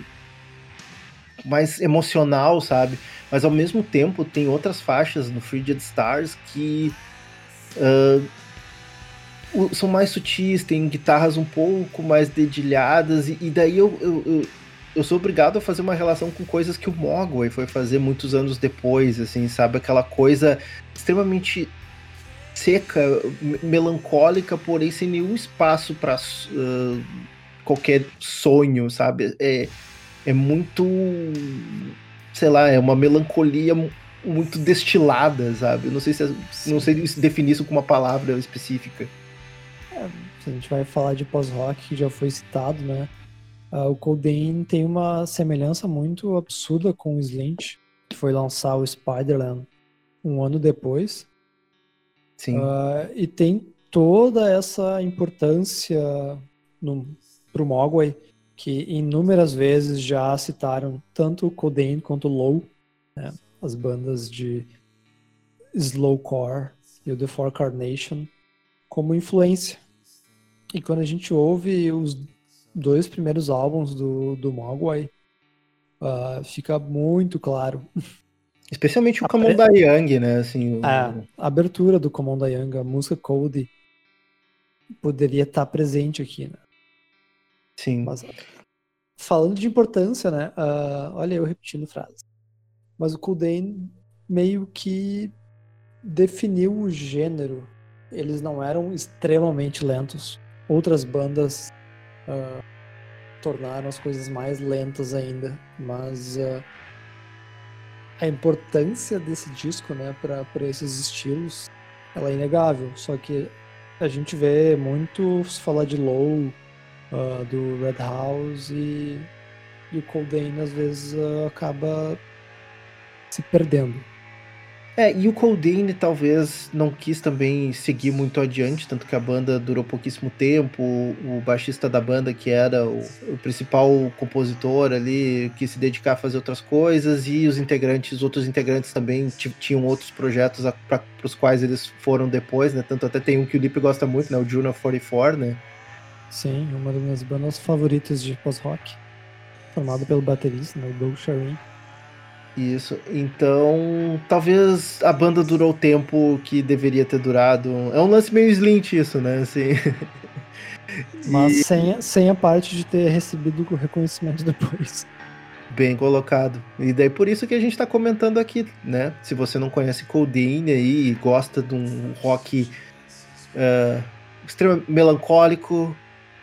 mais emocional, sabe? Mas ao mesmo tempo tem outras faixas no Frigid Stars que. o- são mais sutis, tem guitarras um pouco mais dedilhadas, e, e daí eu, eu, eu, eu sou obrigado a fazer uma relação com coisas que o Mogwai foi fazer muitos anos depois, assim, sabe? Aquela coisa extremamente seca, me- melancólica, porém sem nenhum espaço para qualquer sonho, sabe? É, é muito, sei lá, é uma melancolia mu- muito destilada, sabe? Não sei se não sei se definir isso com uma palavra específica. Se a gente vai falar de pós-rock, que já foi citado, né? Ah, o Codeine tem uma semelhança muito absurda com o Slint, que foi lançar o Spiderland um ano depois. Sim. Ah, e tem toda essa importância no, pro Mogwai, que inúmeras vezes já citaram tanto o Codeine quanto o Low, né, as bandas de slowcore e o The Four Carnation, como influência. E quando a gente ouve os dois primeiros álbuns do, do Mogwai, ah, fica muito claro (laughs) Especialmente o a Camon da Young, né? Assim, o- a abertura do Command Young, a música Code, poderia estar presente aqui, né? sim. Mas, falando de importância, né? ah, olha eu repetindo frase. Mas o Coldane meio que definiu o gênero. Eles não eram extremamente lentos. Outras bandas ah, tornaram as coisas mais lentas ainda. Mas ah, a importância desse disco, né, para esses estilos, ela é inegável. Só que a gente vê muito se falar de Low, ah, do Red House e, e o Coldane às vezes acaba se perdendo. É, e o Coldane talvez não quis também seguir muito adiante, tanto que a banda durou pouquíssimo tempo. O, baixista da banda, que era o, o principal compositor ali, quis se dedicar a fazer outras coisas, e os integrantes, os outros integrantes também ti- tinham outros projetos para os quais eles foram depois, né? Tanto até tem um que o Lipe gosta muito, né? O Juno 44, né? Sim, uma das minhas bandas favoritas de pós-rock, formado pelo baterista, né, o Doug Sharin. Isso. Então, talvez a banda durou o tempo que deveria ter durado. É um lance meio slint isso, né? Assim. (laughs) Mas sem, sem a parte de ter recebido o reconhecimento depois. Bem colocado. E daí por isso que a gente tá comentando aqui, né? Se você não conhece Coldine aí e gosta de um rock uh, extremamente melancólico,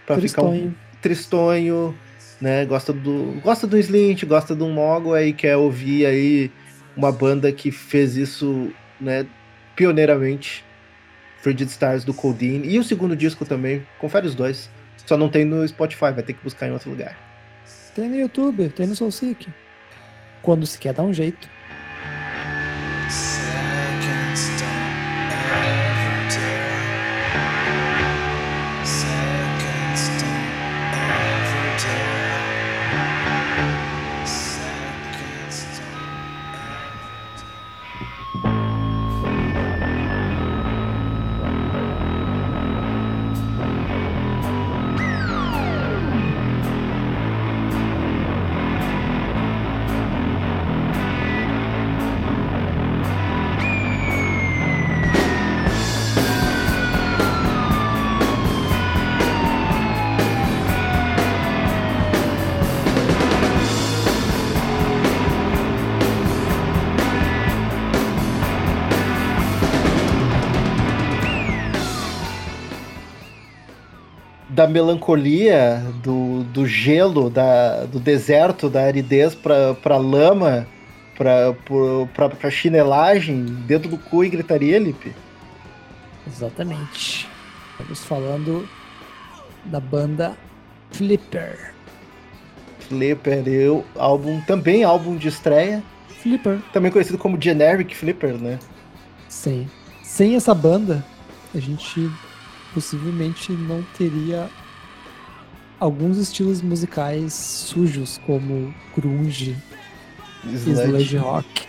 pra ficar um Tristonho. Né? Gosta do gosta do Slint, gosta do Mogo aí quer ouvir aí uma banda que fez isso, né, pioneiramente. Frigid Stars do Coldine e o segundo disco também, confere os dois. Só não tem no Spotify, vai ter que buscar em outro lugar. Tem no YouTube, tem no Soulseek. Quando se quer dar um jeito. Melancolia, do, do gelo, da, do deserto, da aridez pra, pra lama, pra, pra, pra chinelagem, dedo no cu e gritaria, Lipe. Exatamente. Estamos falando da banda Flipper. Flipper, eu, álbum, também álbum de estreia, Flipper. também conhecido como Generic Flipper, né? Sim. Sem essa banda, a gente possivelmente não teria alguns estilos musicais sujos, como grunge e Sludge. rock.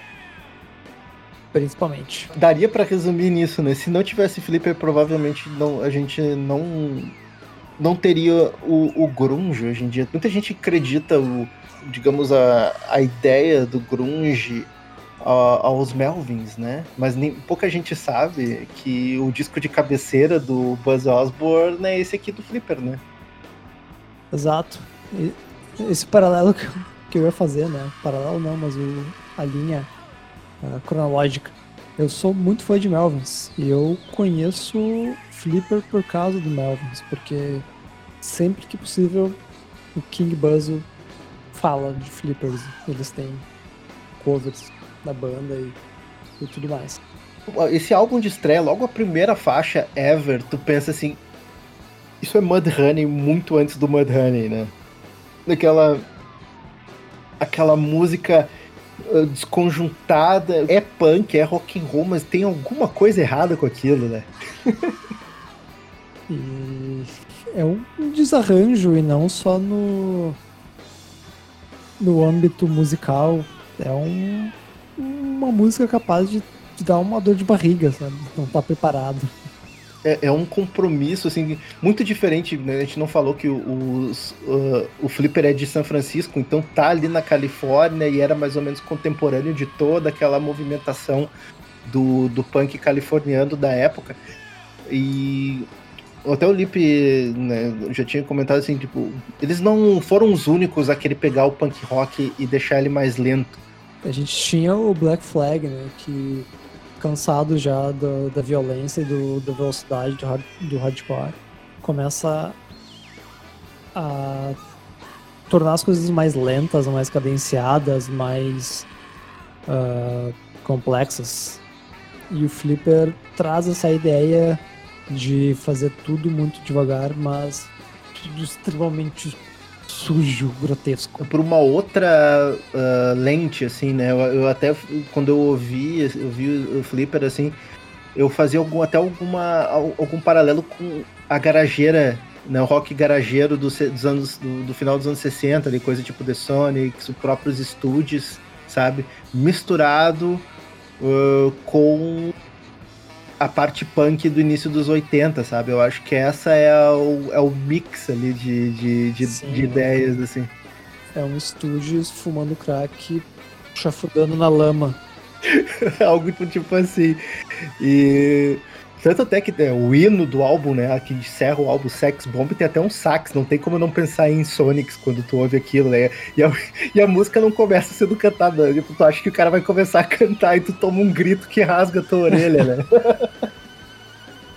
Principalmente. Daria pra resumir nisso, né? Se não tivesse Flipper, provavelmente não, a gente não não teria o, o grunge hoje em dia. Muita gente acredita o, digamos a, a ideia do grunge a- aos Melvins, né? Mas nem, pouca gente sabe que o disco de cabeceira do Buzz Osborne é esse aqui do Flipper, né? Exato. E esse paralelo que eu, que eu ia fazer, né? Paralelo não, mas o, a linha cronológica. Eu sou muito fã de Melvins e eu conheço Flipper por causa do Melvins, porque sempre que possível o King Buzzo fala de Flippers. Eles têm covers da banda e, e tudo mais. Esse álbum de estreia, logo a primeira faixa ever, tu pensa assim, isso é Mudhoney muito antes do Mudhoney, né? Daquela aquela música uh, desconjuntada, é punk, é rock and roll, mas tem alguma coisa errada com aquilo, né? (laughs) E é um desarranjo e não só no no âmbito musical. É um, uma música capaz de, de dar uma dor de barriga, sabe? Não tá preparado. É, é um compromisso, assim, muito diferente, né? A gente não falou que o, os, uh, o Flipper é de São Francisco, então tá ali na Califórnia e era mais ou menos contemporâneo de toda aquela movimentação do, do punk californiano da época. E até o Lipe né, já tinha comentado assim, tipo, eles não foram os únicos a querer pegar o punk rock e deixar ele mais lento. A gente tinha o Black Flag, né? Que cansado já da, da violência e do, da velocidade do, hard, do hardcore, começa a tornar as coisas mais lentas, mais cadenciadas, mais ah, complexas. E o Flipper traz essa ideia de fazer tudo muito devagar, mas tudo extremamente sujo, grotesco. por uma outra ah, lente, assim, né? Eu, eu até, quando eu ouvi, eu vi o Flipper, assim, eu fazia algum, até alguma, al- algum paralelo com a garageira, né? O rock garageiro dos, dos anos, do, do final dos anos 60, ali, coisa tipo The Sonics, os próprios estúdios, sabe? Misturado ah, com a parte punk do início dos 80, sabe? Eu acho que essa é o, é o mix ali de, de, de, de ideias, assim. É um estúdio fumando crack chafurdando na lama. (laughs) Algo tipo assim. E. Tanto até que é, o hino do álbum, né? Que encerra o álbum Sex Bomb tem até um sax. Não tem como não pensar em Sonics quando tu ouve aquilo, né? E a, (laughs) e a música não começa sendo cantada. Tipo, tu acha que o cara vai começar a cantar e tu toma um grito que rasga tua orelha, né? (laughs)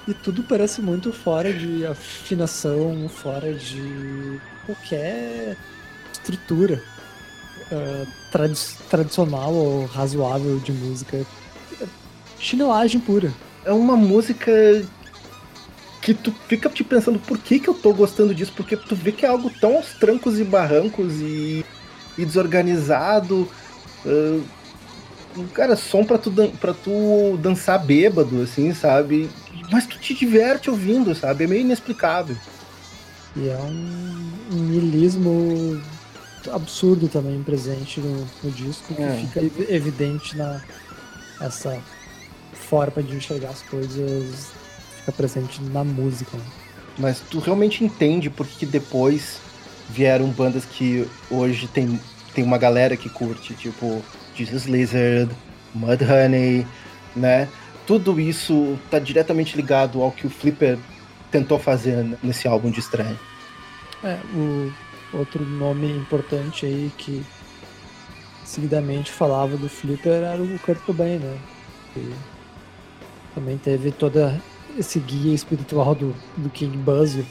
E tudo parece muito fora de afinação, fora de qualquer estrutura tradi- tradicional ou razoável de música. Chinelagem pura. É uma música que tu fica te pensando por que, que eu tô gostando disso, porque tu vê que é algo tão aos trancos e barrancos e, e desorganizado. ah, cara, som pra tu, dan- pra tu dançar bêbado, assim, sabe? Mas tu te diverte ouvindo, sabe? É meio inexplicável. E é um, um niilismo absurdo também presente no, no disco, que É. fica ev- evidente na essa forma de enxergar as coisas, fica presente na música. né? Mas tu realmente entende por que depois vieram bandas que hoje tem, tem uma galera que curte, tipo Jesus Lizard, Mudhoney, né? Tudo isso tá diretamente ligado ao que o Flipper tentou fazer nesse álbum de estreia. É, o outro nome importante aí que seguidamente falava do Flipper era o Kurt Cobain, né? Que também teve toda esse guia espiritual do, do King Buzz, né?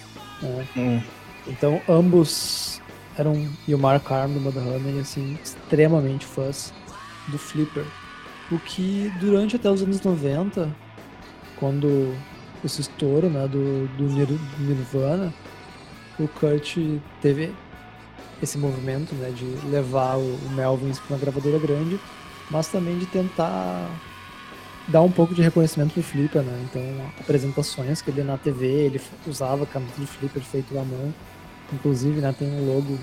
Hum, Então ambos eram, e o Mark Arm do Mudhoney, assim, extremamente fãs do Flipper. O que durante até os anos 90, quando esse estouro né, do, do Nir- do Nirvana, o Kurt teve esse movimento né, de levar o, o Melvins para uma gravadora grande, mas também de tentar dar um pouco de reconhecimento pro Flipper, né? Então, apresentações que ele na TV, ele usava camisa do Flipper feito à mão. Inclusive, né, tem um logo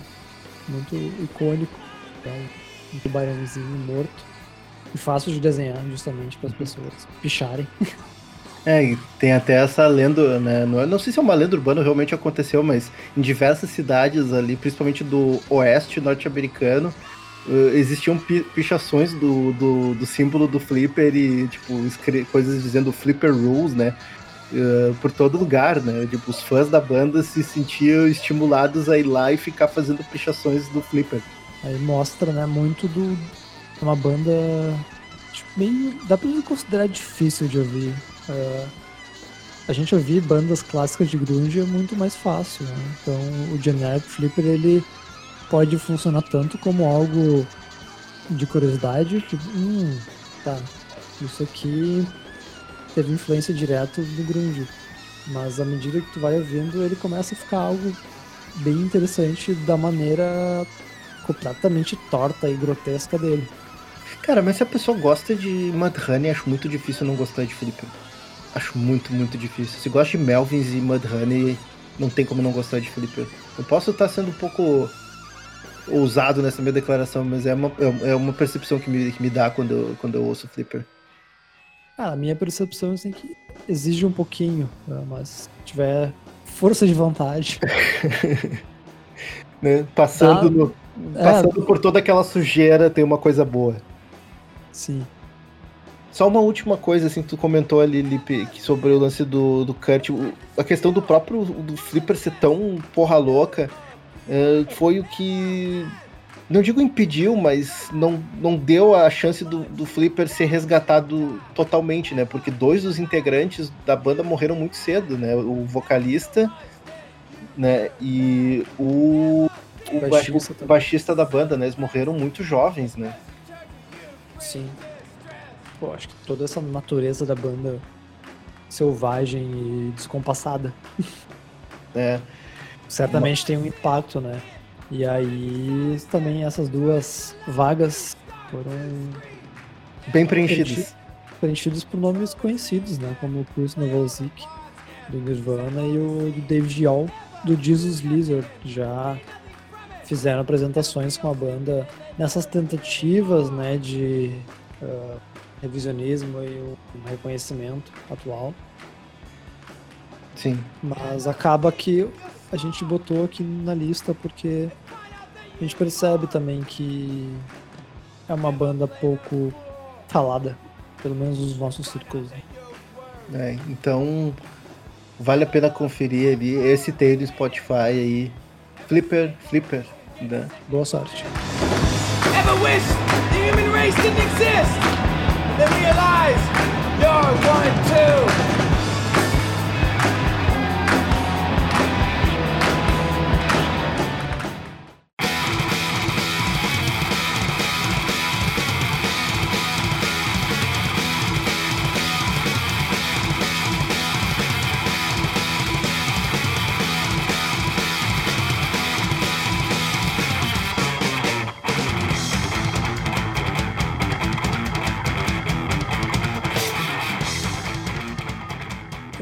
muito icônico, um, um tubarãozinho morto. E fácil de desenhar, justamente, para as pessoas picharem. (laughs) É, e tem até essa lenda, né? Não, é- não sei se é uma lenda urbana, realmente aconteceu, mas em diversas cidades ali, principalmente do oeste norte-americano, eh, existiam pi- pichações do, do, do símbolo do Flipper e, tipo, coisas dizendo Flipper Rules, né? eh, por todo lugar, né? Tipo, os fãs da banda se sentiam estimulados a ir lá e ficar fazendo pichações do Flipper. Aí mostra, né, muito do. Uma banda. Tipo, bem. dá pra considerar difícil de ouvir. É, a gente ouvir bandas clássicas de grunge é muito mais fácil, né? Então o Generic Flipper ele pode funcionar tanto como algo de curiosidade, tipo, hum, tá, isso aqui teve influência direta do grunge. Mas à medida que tu vai ouvindo, ele começa a ficar algo bem interessante da maneira completamente torta e grotesca dele. Cara, mas se a pessoa gosta de Mudhoney, acho muito difícil não gostar de Flipper. Acho muito, muito difícil. Se gosta de Melvins e Mudhoney, não tem como não gostar de Flipper. Eu posso estar sendo um pouco ousado nessa minha declaração, mas é uma, é é uma percepção que me, que me dá quando eu, quando eu ouço Flipper. Ah, a minha percepção é assim que exige um pouquinho, né? mas se tiver força de vontade. (laughs) Né? Passando, no- É, passando por toda aquela sujeira, tem uma coisa boa. sim. Só uma última coisa, assim, que tu comentou ali, Lipe, sobre o lance do, do Kurt, a questão do próprio do Flipper ser tão porra louca, é, foi o que, não digo impediu, mas não, não deu a chance do, do Flipper ser resgatado totalmente, né? Porque dois dos integrantes da banda morreram muito cedo, né? O vocalista, né? E o, o, ba- Baixista o baixista da banda, né? Eles morreram muito jovens, né? Sim. Pô, acho que toda essa natureza da banda selvagem e descompassada É, certamente tem um impacto, né? E aí também essas duas vagas foram bem preenchidos. preenchidas por nomes conhecidos, né? Como o Chris Novoselic do Nirvana e o David Yall do Jesus Lizard já fizeram apresentações com a banda nessas tentativas, né, de ah, revisionismo e o reconhecimento atual. Sim. Mas acaba que a gente botou aqui na lista porque a gente percebe também que é uma banda pouco falada, pelo menos nos nossos círculos. né? É, então vale a pena conferir ali. Esse tem no Spotify aí. Flipper, Flipper, né? Boa sorte. Ever wish the human race didn't exist? Then realize you're one too.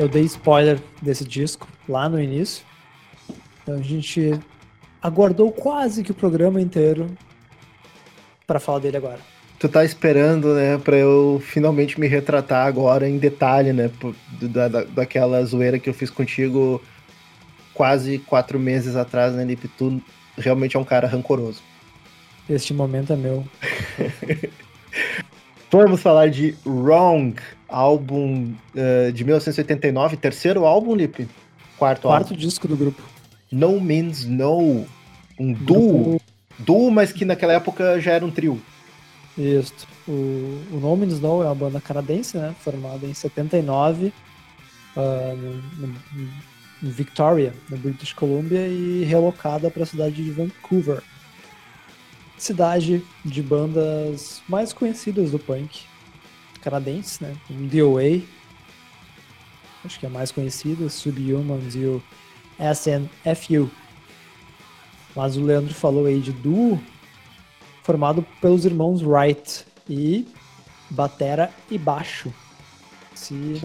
Eu dei spoiler desse disco lá no início. Então a gente aguardou quase que o programa inteiro para falar dele agora. Tu tá esperando, né, pra eu finalmente me retratar agora em detalhe, né, da, da- daquela zoeira que eu fiz contigo quase quatro meses atrás, né, Lipe? Tu realmente é um cara rancoroso. Este momento é meu. (laughs) Vamos falar de Wrong, álbum eh, de 1989, terceiro álbum, Lipe? Quarto, Quarto álbum. disco do grupo. No Means No, um duo, duo, mas que naquela época já era um trio. Isso. O, o No Means No é uma banda canadense, né? Formada em 79 ah, no, no- em Victoria, no British Columbia, e relocada para a cidade de Vancouver. Cidade de bandas mais conhecidas do punk canadense, né? DOA, acho que é mais conhecida, Subhumans e o SNFU. Mas o Leandro falou aí de duo, formado pelos irmãos Wright e batera e baixo. Se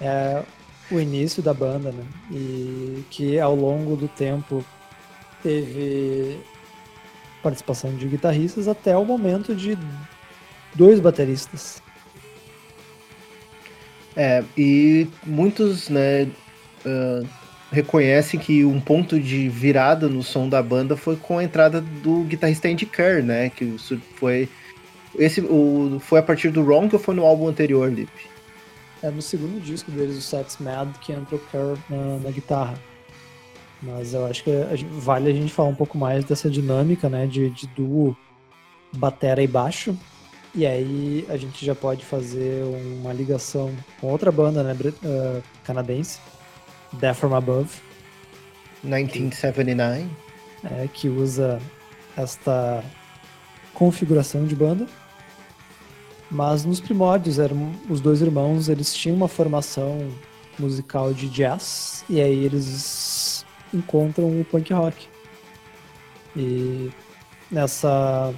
é o início da banda, né? E que ao longo do tempo teve participação de guitarristas até o momento de dois bateristas. É, e muitos, né, ah, reconhecem que um ponto de virada no som da banda foi com a entrada do guitarrista Andy Kerr, né, que isso foi esse o, foi a partir do Wrong ou foi no álbum anterior, Lip? É no segundo disco deles, o Sex Mad, que entra o Kerr na, na guitarra. Mas eu acho que a vale a gente falar um pouco mais dessa dinâmica, né, de, de duo batera e baixo. E aí a gente já pode fazer uma ligação com outra banda, né, ah, canadense, Death From Above, 1979. é, que usa esta configuração de banda. Mas nos primórdios, eram os dois irmãos, eles tinham uma formação musical de jazz e aí eles encontram o punk rock. E nessa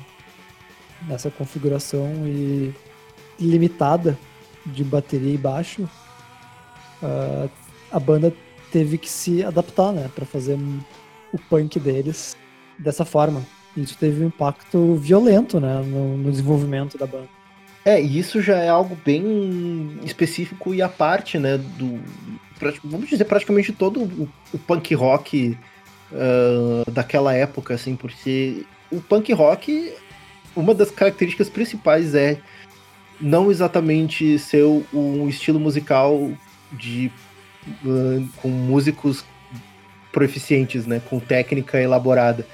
nessa configuração e limitada de bateria e baixo, ah, a banda teve que se adaptar, né, para fazer o punk deles dessa forma. Isso teve um impacto violento, né, no, no desenvolvimento da banda. É, e isso já é algo bem específico e à parte, né, do vamos dizer praticamente todo o, o punk rock ah, daquela época, assim, porque o punk rock, uma das características principais é não exatamente ser um estilo musical de ah, com músicos proficientes, né, com técnica elaborada.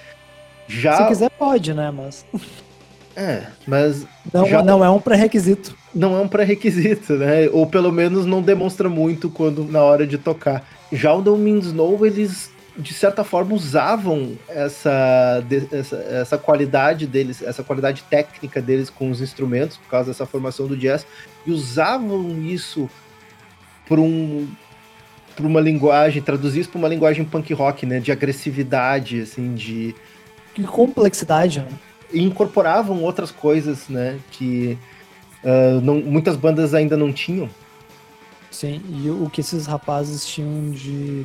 Já Se quiser pode, né, mas (laughs) é, mas não, Já- não é um pré-requisito. não é um pré-requisito, né? Ou pelo menos não demonstra muito quando na hora de tocar. Já o No Means No, eles de certa forma usavam essa, essa, essa qualidade deles, essa qualidade técnica deles com os instrumentos, por causa dessa formação do jazz, e usavam isso para um para uma linguagem, traduzir isso para uma linguagem punk rock, né, de agressividade, assim, de Que complexidade, né? e incorporavam outras coisas, né, que ah, não- muitas bandas ainda não tinham. Sim, e o que esses rapazes tinham de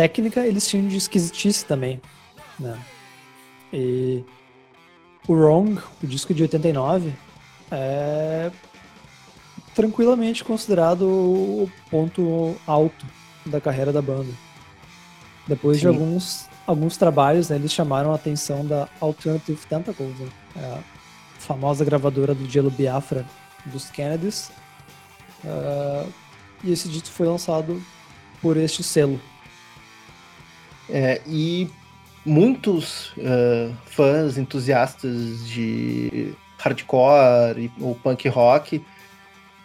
técnica, eles tinham de esquisitice também, né? E o Wrong, o disco de 89, é tranquilamente considerado o ponto alto da carreira da banda. Depois de Sim. alguns, alguns trabalhos, né, eles chamaram a atenção da Alternative Tentacles, né? É famosa gravadora do Gelo Biafra dos Kennedys. Ah, e esse disco foi lançado por este selo. É, e muitos eh, fãs entusiastas de hardcore e- ou punk rock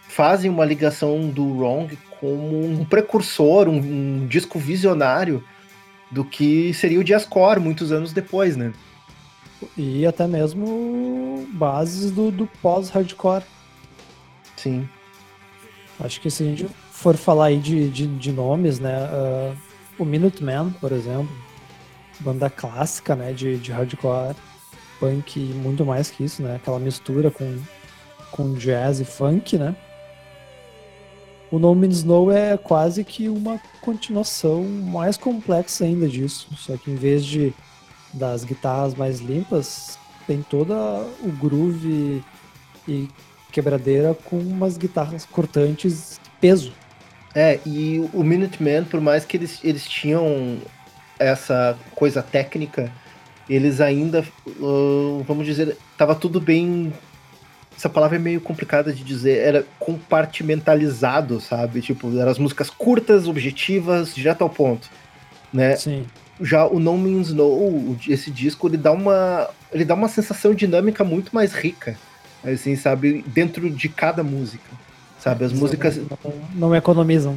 fazem uma ligação do Wrong como um precursor, um, um disco visionário do que seria o jazzcore muitos anos depois, né? E até mesmo bases do, do pós-hardcore. Sim. Acho que se a gente for falar aí de, de, de nomes, né? ah, o Minutemen, por exemplo, banda clássica, né? De, de hardcore, punk e muito mais que isso, né? Aquela mistura com, com jazz e funk, né? O No Means No é quase que uma continuação mais complexa ainda disso. Só que em vez de das guitarras mais limpas, tem toda o groove e quebradeira com umas guitarras cortantes peso. É, e o Minutemen, por mais que eles, eles tinham essa coisa técnica, eles ainda, ah, vamos dizer, tava tudo bem. Essa palavra é meio complicada de dizer, era compartimentalizado, sabe? Tipo, eram as músicas curtas, objetivas, direto ao ponto, né? Sim. Já o No Means No, esse disco, ele dá uma, ele dá uma sensação dinâmica muito mais rica, assim, sabe? Dentro de cada música, sabe? As músicas Não, não economizam.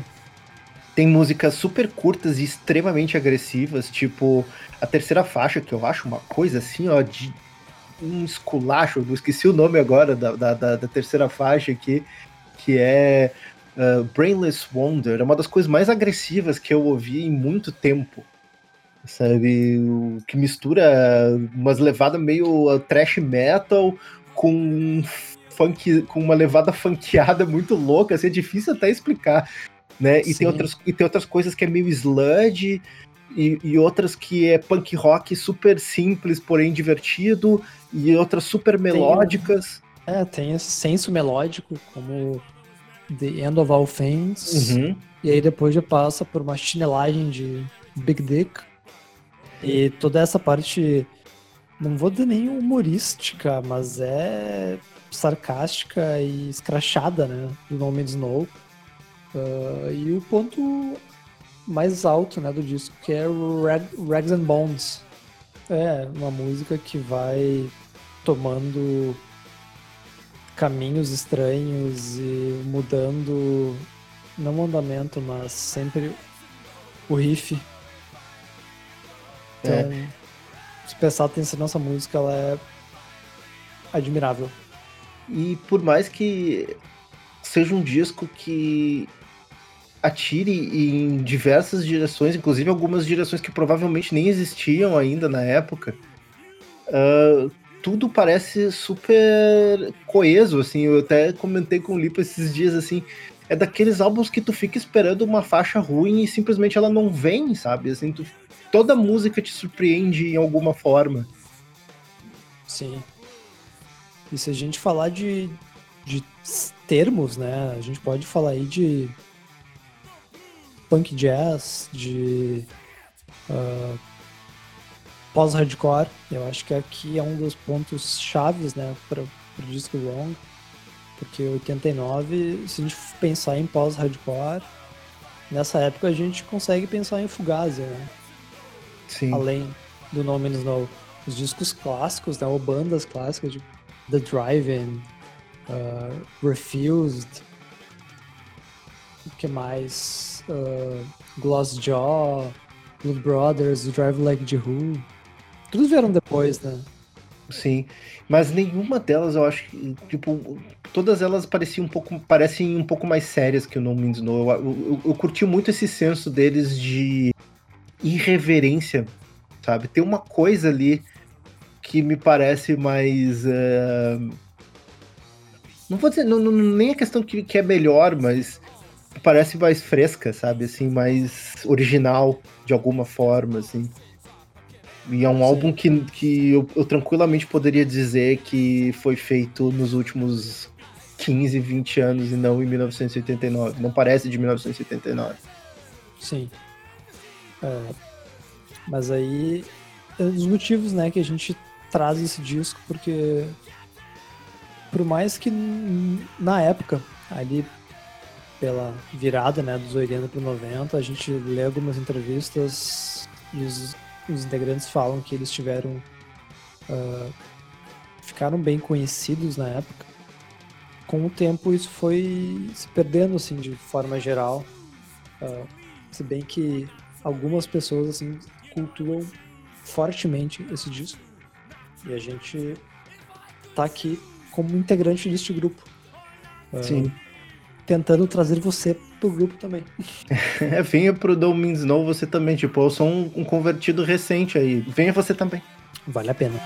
tem músicas super curtas e extremamente agressivas, tipo a terceira faixa, que eu acho uma coisa assim, ó, de um esculacho, eu esqueci o nome agora da, da, da- da terceira faixa aqui, que é uh, Brainless Wonder, é uma das coisas mais agressivas que eu ouvi em muito tempo, sabe? Que mistura umas levadas meio uh, trash metal com um funk, com uma levada funkeada muito louca, assim, é difícil até explicar né? E Sim. tem, outras, e tem outras coisas que é meio sludge, e, e outras que é punk rock super simples, porém divertido, e outras super melódicas. É, tem esse senso melódico, como The End of All Things. Uhum. E aí depois já passa por uma chinelagem de Big Dick. E toda essa parte, não vou dizer nem humorística, mas é sarcástica e escrachada, né? Do nome de Snow. Ah, e o ponto mais alto né, do disco, que é Rag, Rags and Bones. É uma música que vai tomando caminhos estranhos e mudando não o andamento, mas sempre o riff. Então, se prestar atenção nessa música, ela é admirável. E por mais que seja um disco que atire em diversas direções, inclusive algumas direções que provavelmente nem existiam ainda na época, ah, tudo parece super coeso, assim, eu até comentei com o Lipa esses dias, assim, é daqueles álbuns que tu fica esperando uma faixa ruim e simplesmente ela não vem, sabe, assim, tu- toda música te surpreende em alguma forma. Sim. E se a gente falar de, de termos, né? A gente pode falar aí de punk jazz, de ah, pós-hardcore. Eu acho que aqui é um dos pontos chaves, né, para o disco Wrong. Porque 89, se a gente pensar em pós-hardcore, nessa época a gente consegue pensar em Fugazi, né? Sim. além do No Man's Snow. Os discos clássicos, né, ou bandas clássicas de The Drive-In, uh, Refused, o que mais? Uh, Glassjaw, Blood Brothers, Drive Like The Who. Todos vieram depois, né? Sim, mas nenhuma delas eu acho que, tipo, todas elas pareciam um pouco, parecem um pouco mais sérias que o No Means No. Eu, eu, eu curti muito esse senso deles de irreverência, sabe? Tem uma coisa ali que me parece mais. eh, Não vou dizer, não, não- nem a questão que, que é melhor, mas parece mais fresca, sabe? Assim, mais original de alguma forma, assim. E é um Sim. álbum que, que eu, eu tranquilamente poderia dizer que foi feito nos últimos 15, 20 anos e não em 1989. Não parece de 1989. Sim. É, mas aí, é dos motivos, né, que a gente traz esse disco, porque por mais que na época, ali pela virada né, dos 80 para 90, a gente lê algumas entrevistas e os, os integrantes falam que eles tiveram. ah, ficaram bem conhecidos na época. Com o tempo, isso foi se perdendo assim, de forma geral. Ah, se bem que algumas pessoas assim, cultuam fortemente esse disco. E a gente tá aqui como integrante deste grupo. Ah, Sim. Tentando trazer você pro grupo também. (laughs) É, venha pro Don't Means No você também. Tipo, eu sou um, um convertido recente aí. Venha você também. Vale a pena.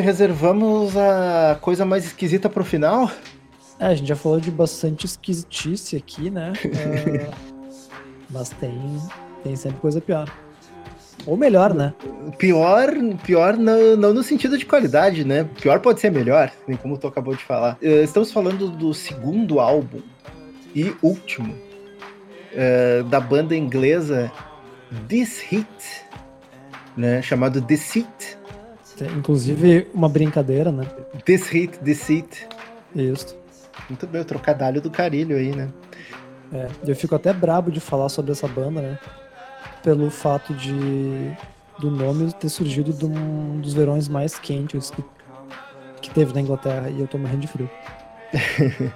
Reservamos a coisa mais esquisita pro final? É, a gente já falou de bastante esquisitice aqui, né? Ah, (laughs) mas tem, tem sempre coisa pior. Ou melhor, né? Pior, pior não, não no sentido de qualidade, né? Pior pode ser melhor, como tu acabou de falar. Eh, Estamos falando do segundo álbum e último eh, da banda inglesa This Hit, né? Chamado Deceit. Tem, inclusive, uma brincadeira, né? This Hit, Deceit. Isso. Muito bem, o trocadilho do carilho aí, né? É, eu fico até brabo de falar sobre essa banda, né? Pelo fato de do nome ter surgido de um dos verões mais quentes que, que teve na Inglaterra e eu tô morrendo de frio. (laughs)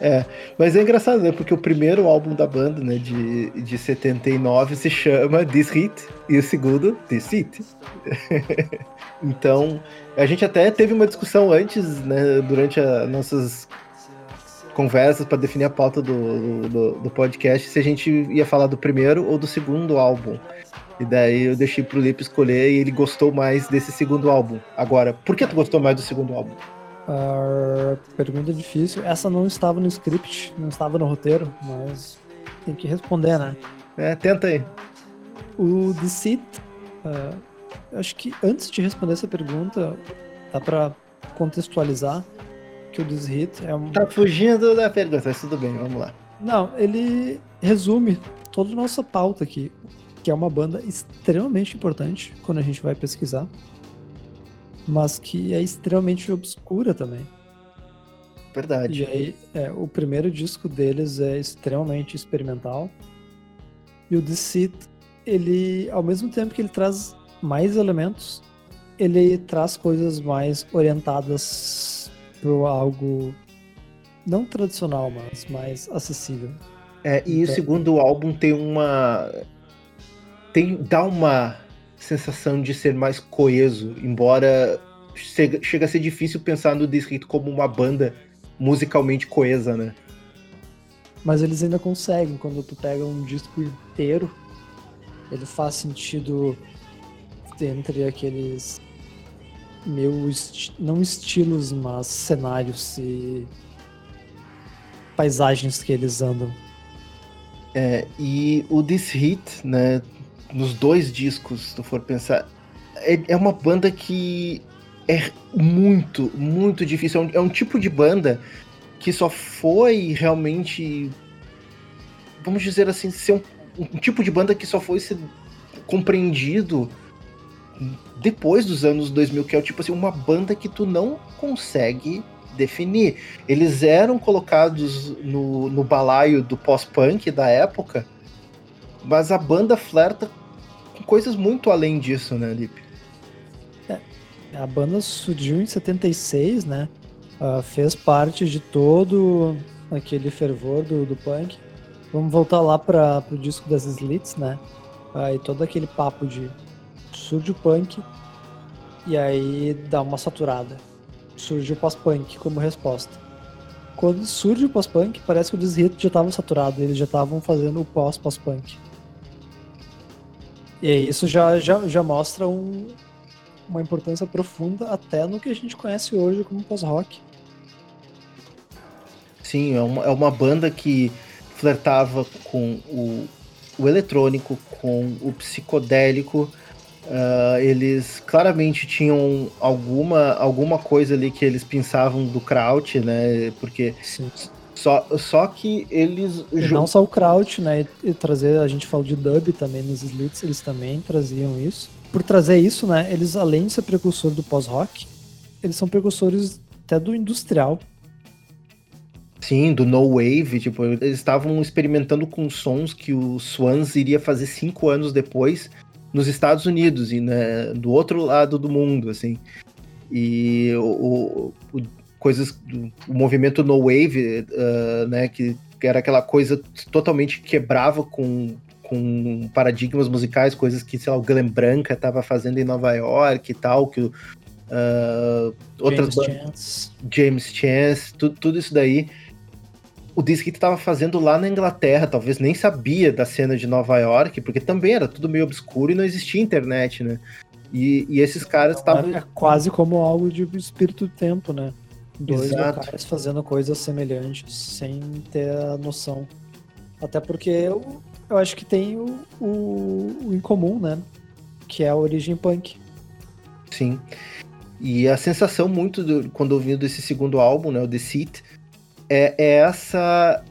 É, mas é engraçado, né? Porque o primeiro álbum da banda, né, de, de 79, se chama This Hit, e o segundo, This Hit. (laughs) então, a gente até teve uma discussão antes, né, durante as nossas conversas para definir a pauta do, do, do podcast, se a gente ia falar do primeiro ou do segundo álbum. E daí eu deixei pro Lipe escolher e ele gostou mais desse segundo álbum. Agora, por que tu gostou mais do segundo álbum? Ah, pergunta difícil. Essa não estava no script, não estava no roteiro, mas tem que responder, né? É, tenta aí. O Deceit, eu acho que antes de responder essa pergunta, dá pra contextualizar que o Deceit é um. Tá fugindo da pergunta, mas tudo bem, vamos lá. Não, ele resume toda a nossa pauta aqui, que é uma banda extremamente importante quando a gente vai pesquisar, mas que é extremamente obscura também. Verdade. E aí, é, o primeiro disco deles é extremamente experimental. E o Deceit, ele, ao mesmo tempo que ele traz mais elementos, ele traz coisas mais orientadas para algo não tradicional, mas mais acessível. É, e o Então- segundo álbum tem uma. Tem, dá uma sensação de ser mais coeso, embora chega, a ser difícil pensar no Hit como uma banda musicalmente coesa, né? Mas eles ainda conseguem, quando tu pega um disco inteiro, ele faz sentido entre aqueles meio esti- não estilos, mas cenários e paisagens que eles andam. É, e o This Hit, né, nos dois discos, se tu for pensar, é, é uma banda que é muito, muito difícil. É um, é um tipo de banda que só foi realmente, vamos dizer assim, ser um, um tipo de banda que só foi ser compreendido depois dos anos 2000, que é tipo assim, uma banda que tu não consegue definir. Eles eram colocados no, no balaio do pós-punk da época, mas a banda flerta com coisas muito além disso, né, Lipe? A banda surgiu em 76, né? Ah, fez parte de todo aquele fervor do, do punk. Vamos voltar lá para o disco das Slits, né? Ah, e todo aquele papo de surge o punk e aí dá uma saturada. surge o pós-punk como resposta. Quando surge o pós-punk, parece que o Hit já estava saturado, eles já estavam fazendo o pós-pós-punk. E isso já, já, já mostra um- uma importância profunda até no que a gente conhece hoje como pós-rock. Sim, é uma, é uma banda que flertava com o, o eletrônico, com o psicodélico. Ah, eles claramente tinham alguma, alguma coisa ali que eles pensavam do Kraut, né? Porque Sim. só, só que eles. E não só o Kraut, né? E, e trazer, a gente falou de dub também nos Slits, eles também traziam isso. Por trazer isso, né? Eles, além de ser precursor do pós-rock, eles são precursores até do industrial. Sim, do No Wave, tipo, eles estavam experimentando com sons que o Swans iria fazer cinco anos depois nos Estados Unidos e né, do outro lado do mundo, assim. E o, o- o- coisas o movimento No Wave, ah, né, que era aquela coisa totalmente quebrava com com paradigmas musicais, coisas que, sei lá, o Glenn Branca estava fazendo em Nova York e tal, que o, ah, outras James Chance. James Chance, tu- tudo isso daí. O Disque estava fazendo lá na Inglaterra, talvez nem sabia da cena de Nova York, porque também era tudo meio obscuro e não existia internet, né? E, e esses caras estavam. É quase como algo de espírito do tempo, né? Dois Exato. locais fazendo coisas semelhantes, sem ter a noção. Até porque eu, eu acho que tem o, o, o em comum, né? Que é a origem punk. Sim. E a sensação muito do- quando ouvindo esse segundo álbum, né, o The Seat, é, é essa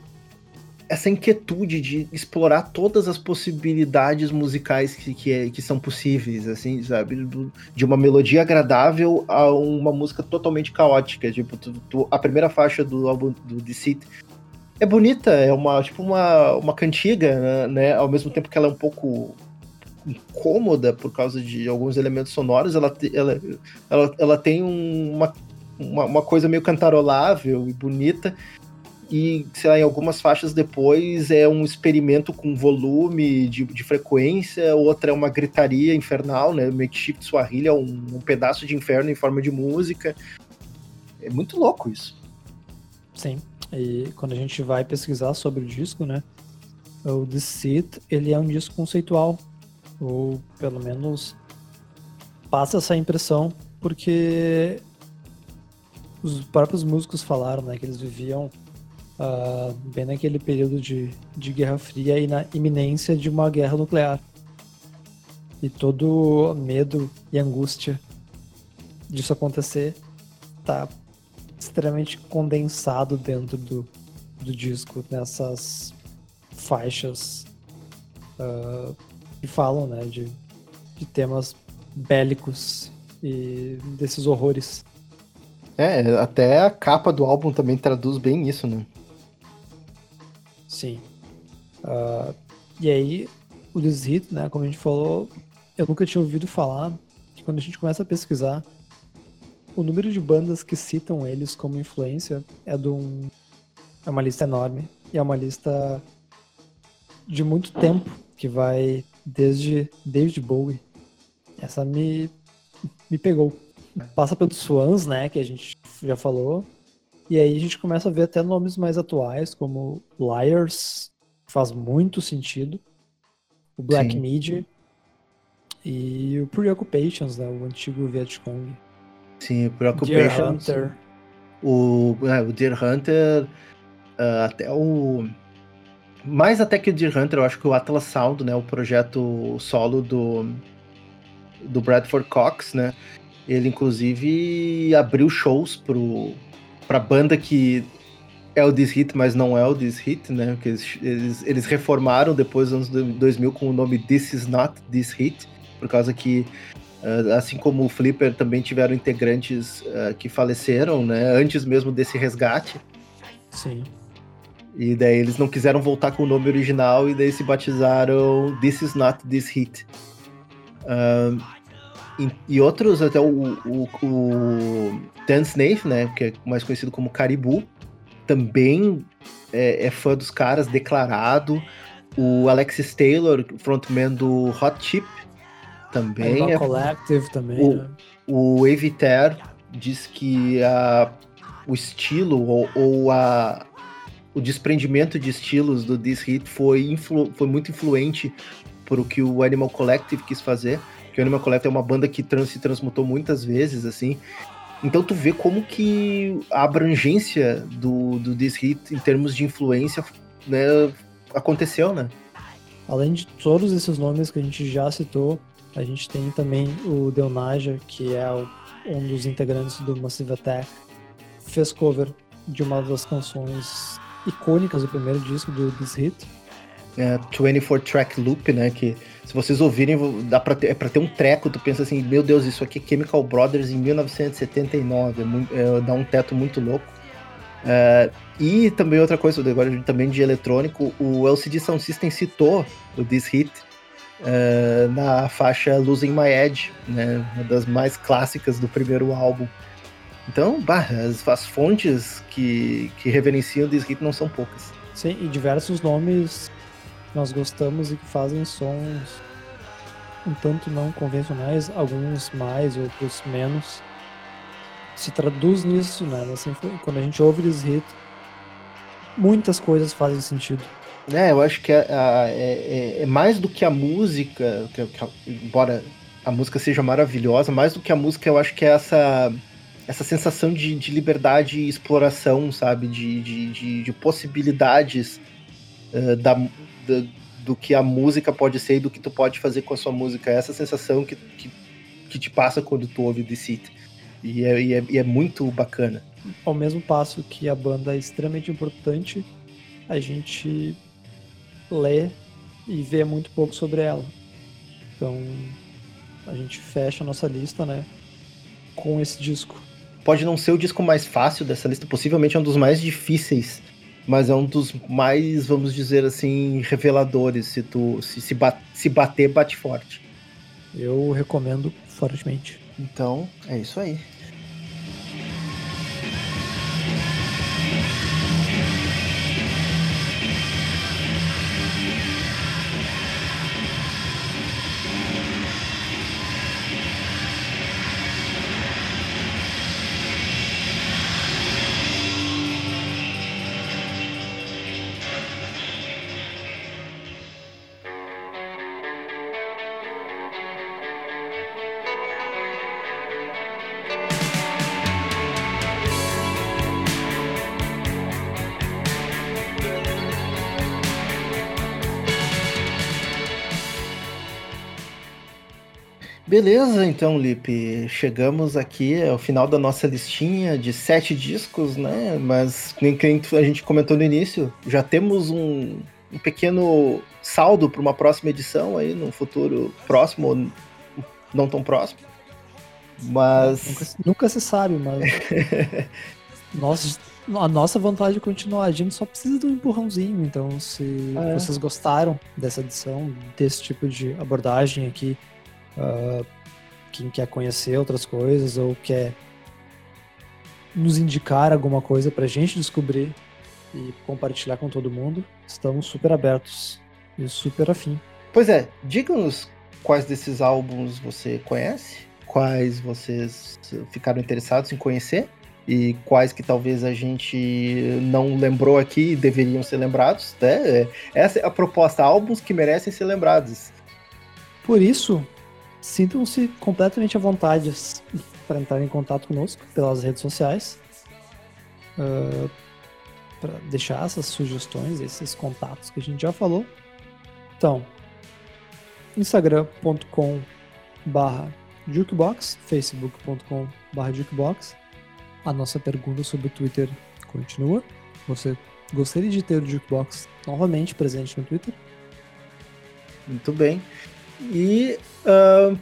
essa inquietude de explorar todas as possibilidades musicais que, que, é- que são possíveis, assim, sabe? De uma melodia agradável a uma música totalmente caótica. Tipo, tu- tu- a primeira faixa do álbum do The Seat é bonita, é uma tipo uma, uma cantiga, né, né? Ao mesmo tempo que ela é um pouco incômoda por causa de alguns elementos sonoros, ela, ela, ela, ela tem um- uma, uma, uma coisa meio cantarolável e bonita. E, sei lá, em algumas faixas depois é um experimento com volume de, de frequência, outra é uma gritaria infernal, né? Makeshift Swahili é um, um pedaço de inferno em forma de música. É muito louco isso. Sim. E quando a gente vai pesquisar sobre o disco, né? O Seat, ele é um disco conceitual. Ou pelo menos passa essa impressão, porque os próprios músicos falaram, né? Que eles viviam ah, bem naquele período de, de Guerra Fria e na iminência de uma guerra nuclear. E todo medo e angústia disso acontecer tá extremamente condensado dentro do, do disco, nessas faixas ah, que falam né, de, de temas bélicos e desses horrores. É, até a capa do álbum também traduz bem isso, né? Sim. Ah, e aí, o Hit, né, como a gente falou, eu nunca tinha ouvido falar que quando a gente começa a pesquisar, o número de bandas que citam eles como influência é de um, é uma lista enorme e é uma lista de muito tempo que vai desde David Bowie. Essa me me pegou. Passa pelos Swans, né, que a gente já falou, e aí a gente começa a ver até nomes mais atuais, como Liars, que faz muito sentido, o Black Sim. Midi e o Preoccupations, né, o antigo Vietcong. Sim, Deer Preoccupations. Hunter. O, é, o Deer Hunter, ah, até o. Mais até que o Deer Hunter, eu acho que o Atlas Sound, né? O projeto solo do, do Bradford Cox, né? Ele, inclusive, abriu shows pro, pra banda que é o This Hit, mas não é o This Hit, né? Porque eles, eles, eles reformaram depois dos anos 2000 com o nome This Is Not This Hit, por causa que Uh, assim como o Flipper também tiveram integrantes uh, que faleceram, né, antes mesmo desse resgate, Sim. e daí eles não quiseram voltar com o nome original e daí se batizaram This Is Not This Hit. Um, e, e outros, até o, o, o Dan Snaith, né, que é mais conhecido como Caribou, também é, é fã dos caras, declarado. O Alexis Taylor, frontman do Hot Chip, também Animal é Collective também, o- né? o Eviter diz que a, o estilo ou, ou a, o desprendimento de estilos do This Hit foi, influ, foi muito influente por o que o Animal Collective quis fazer. Que o Animal Collective é uma banda que trans, se transmutou muitas vezes, assim. Então tu vê como que a abrangência do, do This Hit em termos de influência né, aconteceu, né? Além de todos esses nomes que a gente já citou, a gente tem também o Del Naja, que é um dos integrantes do Massive Attack, fez cover de uma das canções icônicas do primeiro disco do This Hit. É, 24 track loop, né? Que se vocês ouvirem, dá pra ter, é pra ter um treco, tu pensa assim, meu Deus, isso aqui é Chemical Brothers em 1979, é muito- é, dá um teto muito louco. É, e também outra coisa, agora também de eletrônico, o LCD Sound System citou o This Hit é, na faixa Losing My Edge, né? Uma das mais clássicas do primeiro álbum. Então, bah, as, as fontes que, que reverenciam This Hit não são poucas. Sim, e diversos nomes nós gostamos e que fazem sons um tanto não convencionais, alguns mais, outros menos. Se traduz nisso, né? influ- Quando a gente ouve This Hit, muitas coisas fazem sentido. É, eu acho que é, a- é- é- é mais do que a música, que- que- embora a música seja maravilhosa, mais do que a música, eu acho que é essa, essa sensação de, de liberdade e exploração, sabe? De, de, de- de possibilidades eh, da, da- do que a música pode ser e do que tu pode fazer com a sua música. Essa sensação que, que, que te passa quando tu ouve The City. E é, e é, e é muito bacana. Ao mesmo passo que a banda é extremamente importante, a gente lê e vê muito pouco sobre ela. Então, a gente fecha a nossa lista, né? Com esse disco. pode não ser o disco mais fácil dessa lista, possivelmente é um dos mais difíceis, mas é um dos mais, vamos dizer assim, reveladores. Se tu se, se, ba- se bater, bate forte. Eu recomendo fortemente. Então, é isso aí. Beleza, então, Lipe. Chegamos aqui ao final da nossa listinha de sete discos, né? Mas, nem que a gente comentou no início, já temos um, um pequeno saldo para uma próxima edição aí, num futuro próximo ou não tão próximo. Mas. Nunca, se- nunca se sabe, mas. (laughs) nós, a nossa vontade de continuar. A gente só precisa de um empurrãozinho. Então, se É. vocês gostaram dessa edição, desse tipo de abordagem aqui, ah, quem quer conhecer outras coisas ou quer nos indicar alguma coisa pra gente descobrir e compartilhar com todo mundo, estamos super abertos e super afim. Pois é, diga-nos quais desses álbuns você conhece, quais vocês ficaram interessados em conhecer e quais que talvez a gente não lembrou aqui e deveriam ser lembrados. Né? Essa é a proposta, álbuns que merecem ser lembrados. Por isso, sintam-se completamente à vontade para entrar em contato conosco pelas redes sociais, para deixar essas sugestões, esses contatos que a gente já falou. Então, instagram.com barra jukebox, facebook.com barra jukebox. A nossa pergunta sobre o Twitter continua. Você gostaria de ter o jukebox novamente presente no Twitter? Muito bem. E ah,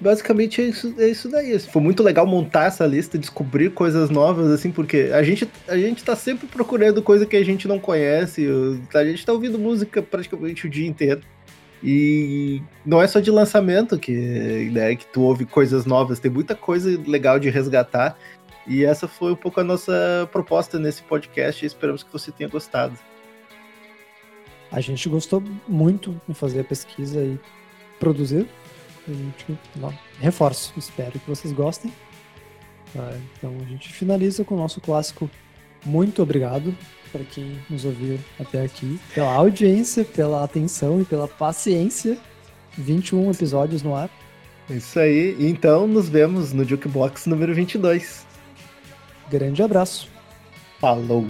basicamente é isso, é isso daí. Foi muito legal montar essa lista, descobrir coisas novas, assim, porque a gente, a gente tá sempre procurando coisa que a gente não conhece. A gente tá ouvindo música praticamente o dia inteiro. E não é só de lançamento que, né, que tu ouve coisas novas, tem muita coisa legal de resgatar. E essa foi um pouco a nossa proposta nesse podcast esperamos que você tenha gostado. A gente gostou muito em fazer a pesquisa e produzir. Gente, não, reforço, espero que vocês gostem. Tá? Então a gente finaliza com o nosso clássico muito obrigado para quem nos ouviu até aqui, pela audiência, pela atenção e pela paciência. 21 episódios no ar. Isso aí. Então nos vemos no Jukebox número 22. Grande abraço. Falou!